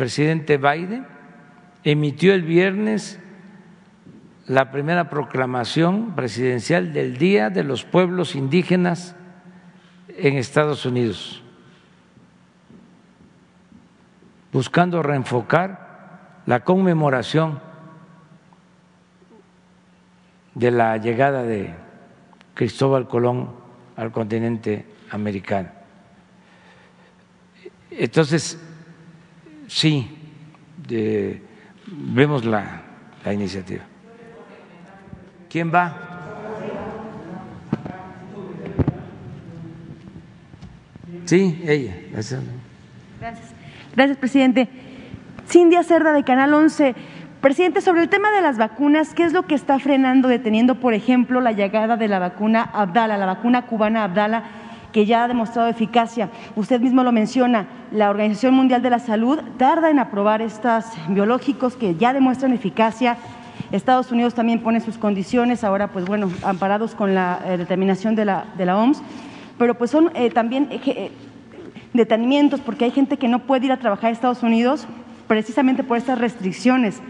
presidente Biden emitió el viernes la primera proclamación presidencial del Día de los Pueblos Indígenas en Estados Unidos, buscando reenfocar la conmemoración de la llegada de Cristóbal Colón al continente americano. Entonces, sí, vemos la, la iniciativa. ¿Quién va? Sí, ella. Gracias. Gracias, presidente. Cindy Cerda de Canal 11. Presidente, sobre el tema de las vacunas, ¿qué es lo que está frenando, deteniendo, por ejemplo, la llegada de la vacuna Abdala, la vacuna cubana Abdala, que ya ha demostrado eficacia? Usted mismo lo menciona, la Organización Mundial de la Salud tarda en aprobar estos biológicos que ya demuestran eficacia. Estados Unidos también pone sus condiciones, ahora, pues bueno, amparados con la eh, determinación de la, de la OMS, pero pues son eh, también eh, detenimientos porque hay gente que no puede ir a trabajar a Estados Unidos precisamente por estas restricciones.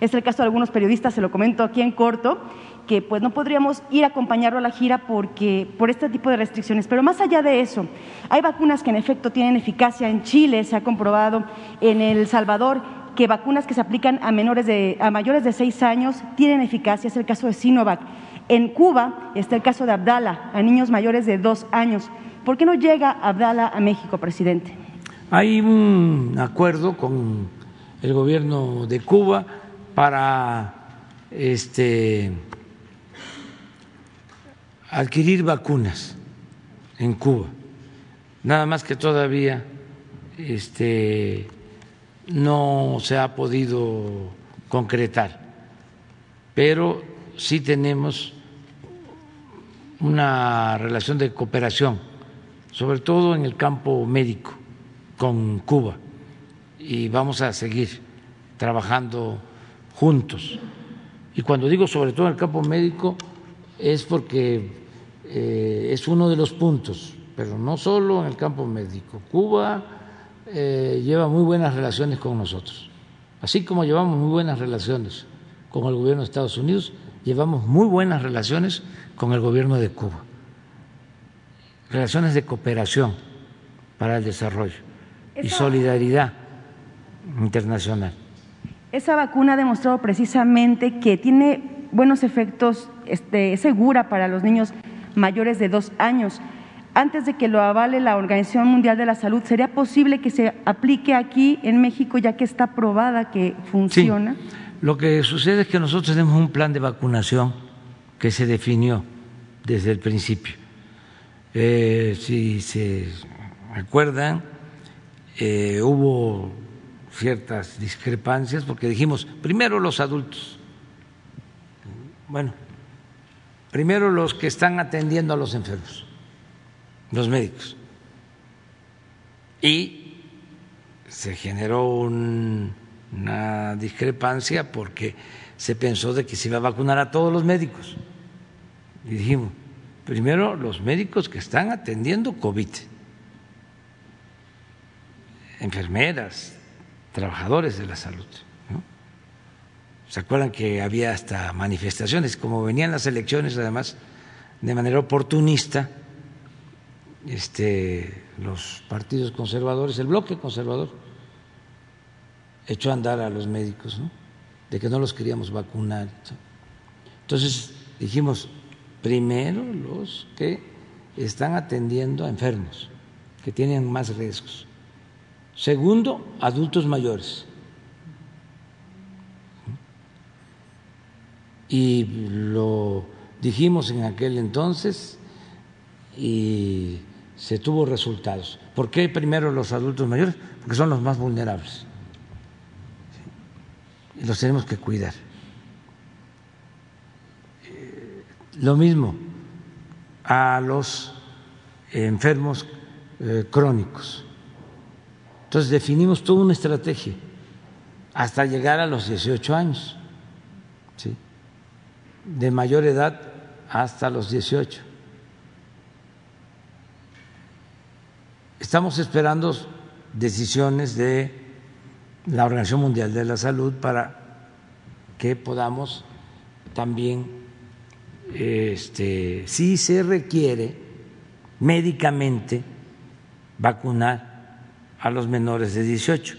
Es el caso de algunos periodistas, se lo comento aquí en corto, que pues no podríamos ir a acompañarlo a la gira porque por este tipo de restricciones. Pero más allá de eso, hay vacunas que en efecto tienen eficacia. En Chile se ha comprobado, en El Salvador, que vacunas que se aplican a menores de, a mayores de seis años tienen eficacia. Es el caso de Sinovac. En Cuba está el caso de Abdala, a niños mayores de dos años. ¿Por qué no llega Abdala a México, presidente? Hay un acuerdo con el gobierno de Cuba para este, adquirir vacunas en Cuba. Nada más que todavía este, no se ha podido concretar, pero sí tenemos una relación de cooperación, sobre todo en el campo médico, con Cuba, y vamos a seguir trabajando juntos. Y cuando digo sobre todo en el campo médico es porque eh, es uno de los puntos, pero no solo en el campo médico. Cuba eh, lleva muy buenas relaciones con nosotros, así como llevamos muy buenas relaciones con el gobierno de Estados Unidos, llevamos muy buenas relaciones con el gobierno de Cuba, relaciones de cooperación para el desarrollo y solidaridad internacional. Esa vacuna ha demostrado precisamente que tiene buenos efectos, este, es segura para los niños mayores de dos años. Antes de que lo avale la Organización Mundial de la Salud, ¿sería posible que se aplique aquí en México ya que está probada que funciona? Lo que sucede es que nosotros tenemos un plan de vacunación que se definió desde el principio. Eh, si se recuerdan, eh, hubo ciertas discrepancias porque dijimos, primero los adultos, bueno, primero los que están atendiendo a los enfermos, los médicos. Y se generó una discrepancia porque se pensó de que se iba a vacunar a todos los médicos. Y dijimos, primero los médicos que están atendiendo COVID, enfermeras, trabajadores de la salud. ¿Se acuerdan que había hasta manifestaciones? Como venían las elecciones, además, de manera oportunista, este, los partidos conservadores, el bloque conservador, echó a andar a los médicos, de que no los queríamos vacunar. Entonces dijimos, primero los que están atendiendo a enfermos, que tienen más riesgos. Segundo, adultos mayores. Y lo dijimos en aquel entonces y se tuvo resultados. ¿Por qué primero los adultos mayores? Porque son los más vulnerables. Y los tenemos que cuidar. Eh, lo mismo a los enfermos eh, crónicos entonces definimos toda una estrategia hasta llegar a los 18 años, de mayor edad hasta los 18. Estamos esperando decisiones de la Organización Mundial de la Salud para que podamos también, este, si se requiere médicamente, vacunar a los menores de 18,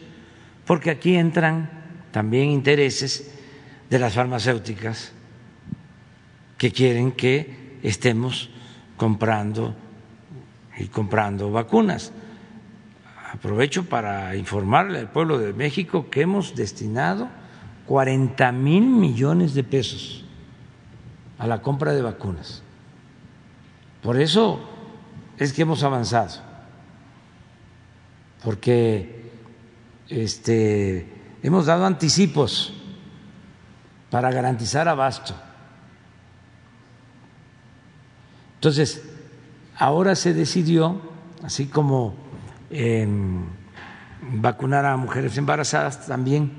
porque aquí entran también intereses de las farmacéuticas que quieren que estemos comprando y comprando vacunas. Aprovecho para informarle al pueblo de México que hemos destinado 40 mil millones de pesos a la compra de vacunas. Por eso es que hemos avanzado porque este, hemos dado anticipos para garantizar abasto. Entonces, ahora se decidió, así como vacunar a mujeres embarazadas, también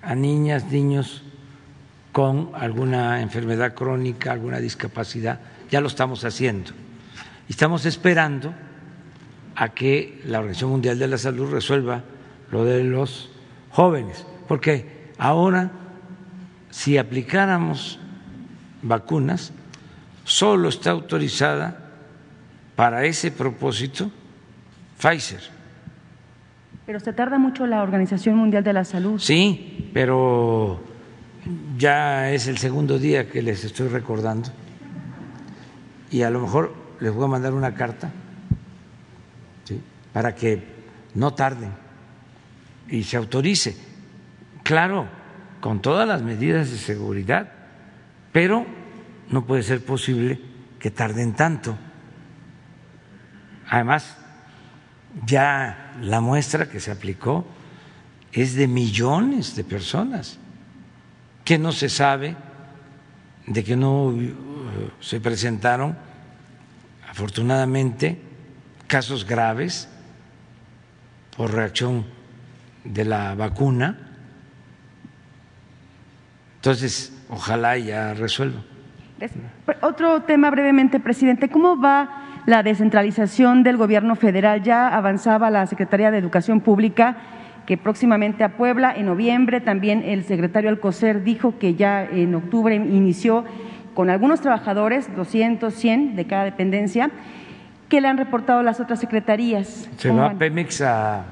a niñas, niños con alguna enfermedad crónica, alguna discapacidad, ya lo estamos haciendo. Estamos esperando a que la Organización Mundial de la Salud resuelva lo de los jóvenes, porque ahora si aplicáramos vacunas, solo está autorizada para ese propósito Pfizer. Pero se tarda mucho la Organización Mundial de la Salud. Sí, pero ya es el segundo día que les estoy recordando y a lo mejor les voy a mandar una carta para que no tarden y se autorice. Claro, con todas las medidas de seguridad, pero no puede ser posible que tarden tanto. Además, ya la muestra que se aplicó es de millones de personas que no se sabe de que no uh, se presentaron afortunadamente casos graves por reacción de la vacuna. Entonces, ojalá ya resuelva. Otro tema brevemente, presidente. ¿Cómo va la descentralización del gobierno federal? Ya avanzaba la Secretaría de Educación Pública que próximamente a Puebla, en noviembre también el secretario Alcocer dijo que ya en octubre inició con algunos trabajadores, 200, 100 de cada dependencia, que le han reportado las otras secretarías. Se va Pemex a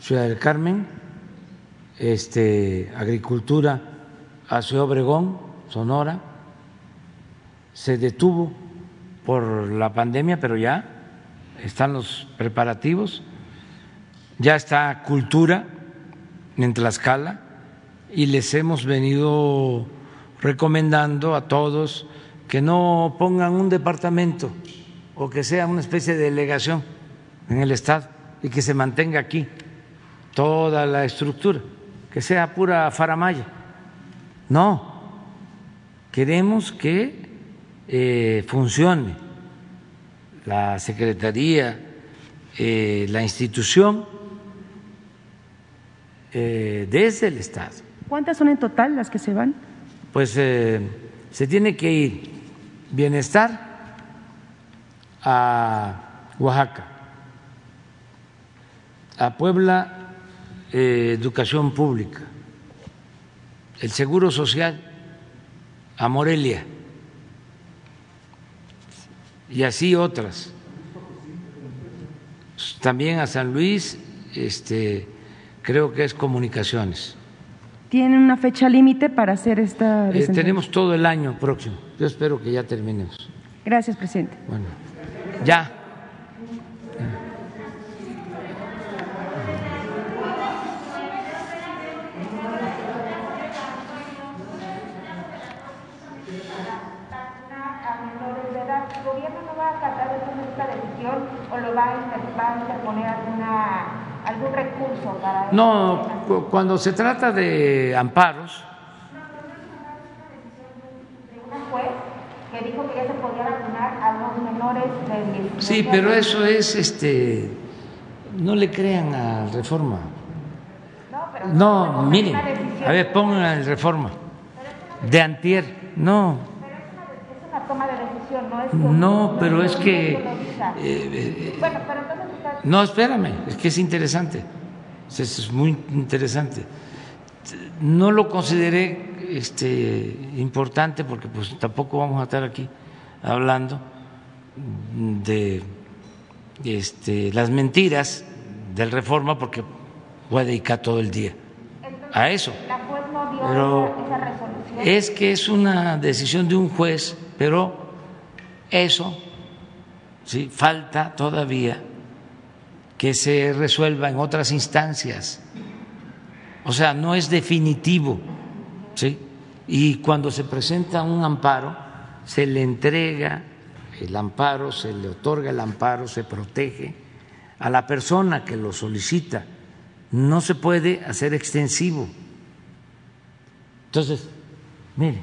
Ciudad del Carmen, este, Agricultura a Ciudad Obregón, Sonora, se detuvo por la pandemia, pero ya están los preparativos, ya está Cultura en Tlaxcala y les hemos venido recomendando a todos que no pongan un departamento o que sea una especie de delegación en el Estado y que se mantenga aquí toda la estructura, que sea pura faramaya. No, queremos que eh, funcione la Secretaría, eh, la institución eh, desde el Estado. ¿Cuántas son en total las que se van? Pues se tiene que ir bienestar a Oaxaca, a Puebla educación pública, el seguro social a Morelia y así otras. También a San Luis, este, creo que es comunicaciones. ¿Tienen una fecha límite para hacer esta? Eh, tenemos todo el año próximo. Yo espero que ya terminemos. Gracias, presidente. Bueno, ya. Algún recurso para... No, cuando se trata de amparos... que dijo que ya se podía vacunar a los menores de Sí, pero eso es, este, no le crean a Reforma. No, pero no miren, a ver, pongan Reforma. De antier, no. Pero es una, toma de decisión, no es... No, pero es que... Eh, eh, bueno, pero entonces no, espérame, es que es interesante, es muy interesante. No lo consideré este, importante porque pues tampoco vamos a estar aquí hablando de este, las mentiras del reforma porque voy a dedicar todo el día a eso. Pero es que es una decisión de un juez, pero eso sí falta todavía que se resuelva en otras instancias. O sea, no es definitivo. ¿sí? Y cuando se presenta un amparo, se le entrega el amparo, se le otorga el amparo, se protege a la persona que lo solicita. No se puede hacer extensivo. Entonces, mire,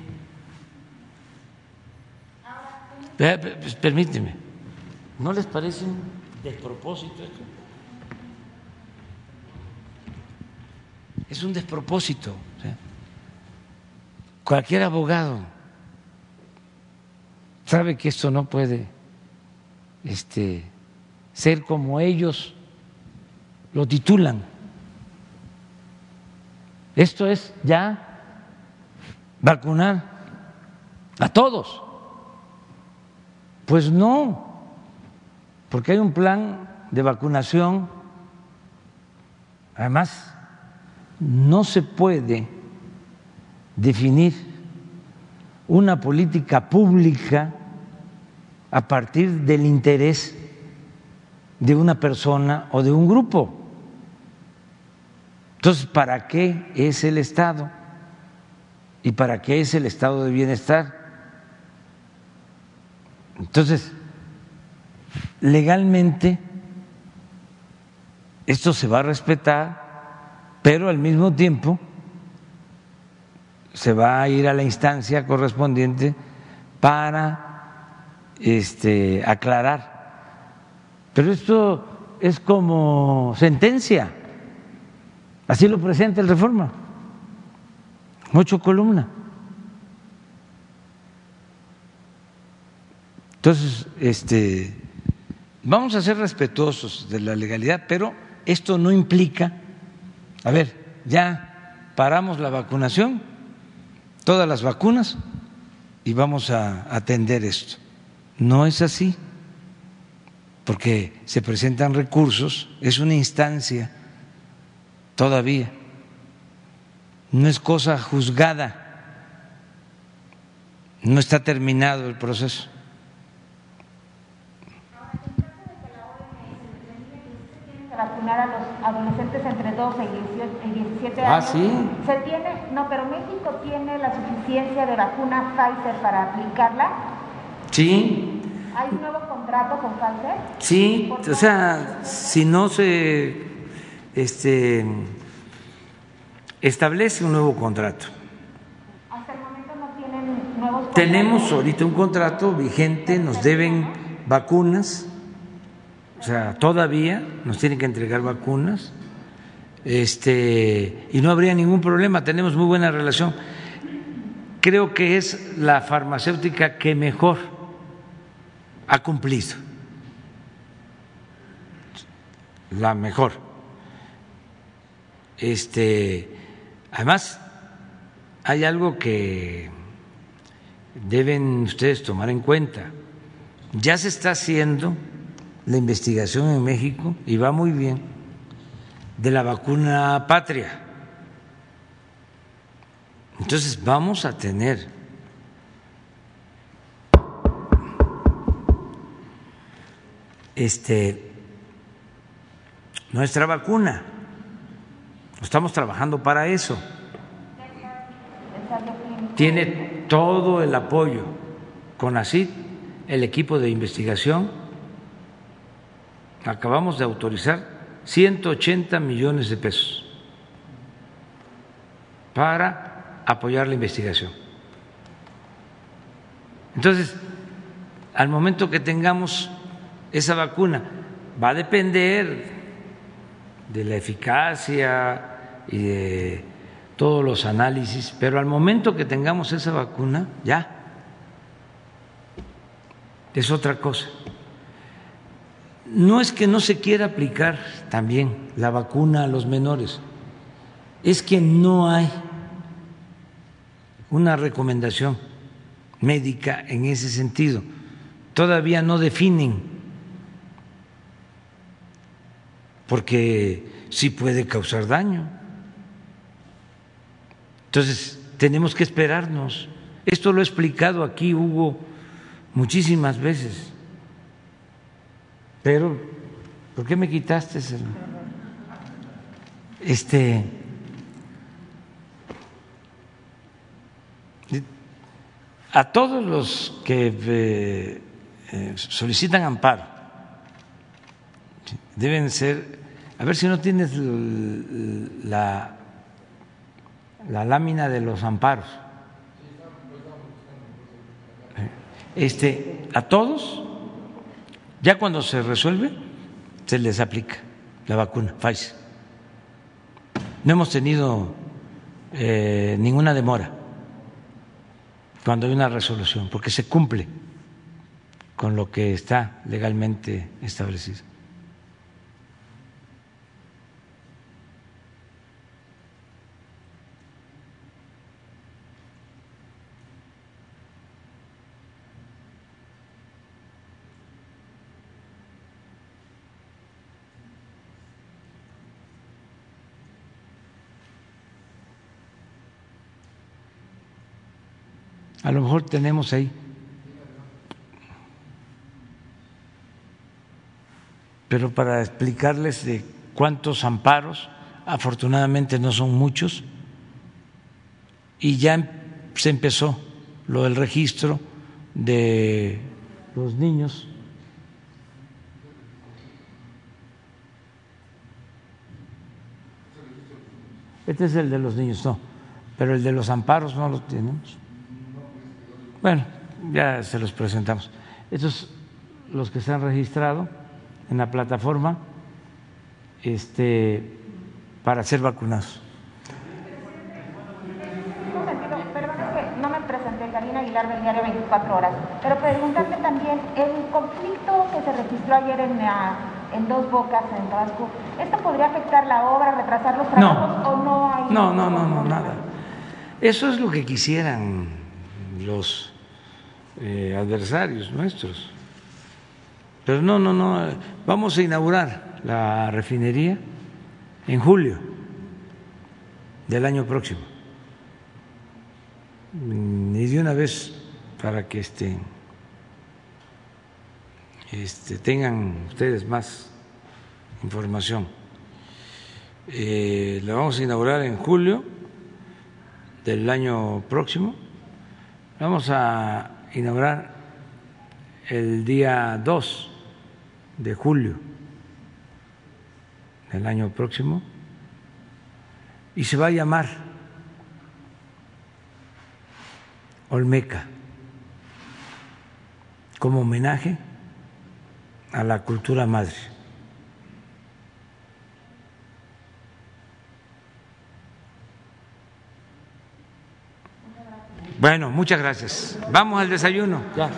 pues, permíteme, ¿no les parece un despropósito esto? Es un despropósito. Cualquier abogado sabe que esto no puede este, ser como ellos lo titulan. Esto es ya vacunar a todos. Pues no, porque hay un plan de vacunación. Además, no se puede definir una política pública a partir del interés de una persona o de un grupo. Entonces, ¿para qué es el Estado? ¿Y para qué es el estado de bienestar? Entonces, legalmente esto se va a respetar, pero al mismo tiempo se va a ir a la instancia correspondiente para este, aclarar. Pero esto es como sentencia, así lo presenta el reforma, ocho columnas. Entonces, este, vamos a ser respetuosos de la legalidad, pero esto no implica, a ver, ya paramos la vacunación, todas las vacunas, y vamos a atender esto. No es así, porque se presentan recursos, es una instancia todavía, no es cosa juzgada, no está terminado el proceso. Vacunar a los adolescentes entre 12 y 17 ah, años. Ah, sí. Se tiene, no, pero México tiene la suficiencia de vacuna Pfizer para aplicarla. Sí. ¿Hay un nuevo contrato con Pfizer? Sí, o sea, si no se este, establece un nuevo contrato. Hasta el momento no tienen nuevos contratos. Tenemos ahorita un contrato vigente, nos deben vacunas o sea, todavía nos tienen que entregar vacunas este, y no habría ningún problema, tenemos muy buena relación. Creo que es la farmacéutica que mejor ha cumplido, la mejor. Este, además, hay algo que deben ustedes tomar en cuenta. Ya se está haciendo la investigación en México y va muy bien de la vacuna patria. Entonces vamos a tener este nuestra vacuna. Estamos trabajando para eso. Tiene todo el apoyo con así el equipo de investigación acabamos de autorizar 180 millones de pesos para apoyar la investigación. Entonces, al momento que tengamos esa vacuna, va a depender de la eficacia y de todos los análisis, pero al momento que tengamos esa vacuna, ya es otra cosa no es que no se quiera aplicar también la vacuna a los menores, es que no hay una recomendación médica en ese sentido. Todavía no definen, porque sí puede causar daño. Entonces, tenemos que esperarnos. Esto lo he explicado aquí, Hugo, muchísimas veces. Pero, ¿por qué me quitaste ese? Este. A todos los que eh, eh, solicitan amparo deben ser, a ver si no tienes la, la lámina de los amparos. Este, a todos, ya cuando se resuelve, se les aplica la vacuna Pfizer. No hemos tenido eh, ninguna demora cuando hay una resolución, porque se cumple con lo que está legalmente establecido. A lo mejor tenemos ahí. Pero para explicarles de cuántos amparos, afortunadamente no son muchos, y ya se empezó lo del registro de los niños. Este es el de los niños, no, pero el de los amparos no lo tenemos. Bueno, ya se los presentamos. Estos los que se han registrado en la plataforma este, para ser vacunados. No me presenté, Karina Aguilar del diario 24 horas, pero preguntarle también, el conflicto que se registró ayer en, en Dos Bocas, en Tabasco, ¿esto podría afectar la obra, retrasar los trabajos o no hay? No, no, no, no, nada. Eso es lo que quisieran los eh, adversarios nuestros. Pero no, no, no, vamos a inaugurar la refinería en julio del año próximo. Y de una vez para que este, este tengan ustedes más información. Eh, la vamos a inaugurar en julio del año próximo. Vamos a inaugurar el día 2 de julio del año próximo y se va a llamar Olmeca como homenaje a la cultura madre. Bueno, muchas gracias. Vamos al desayuno. Ya.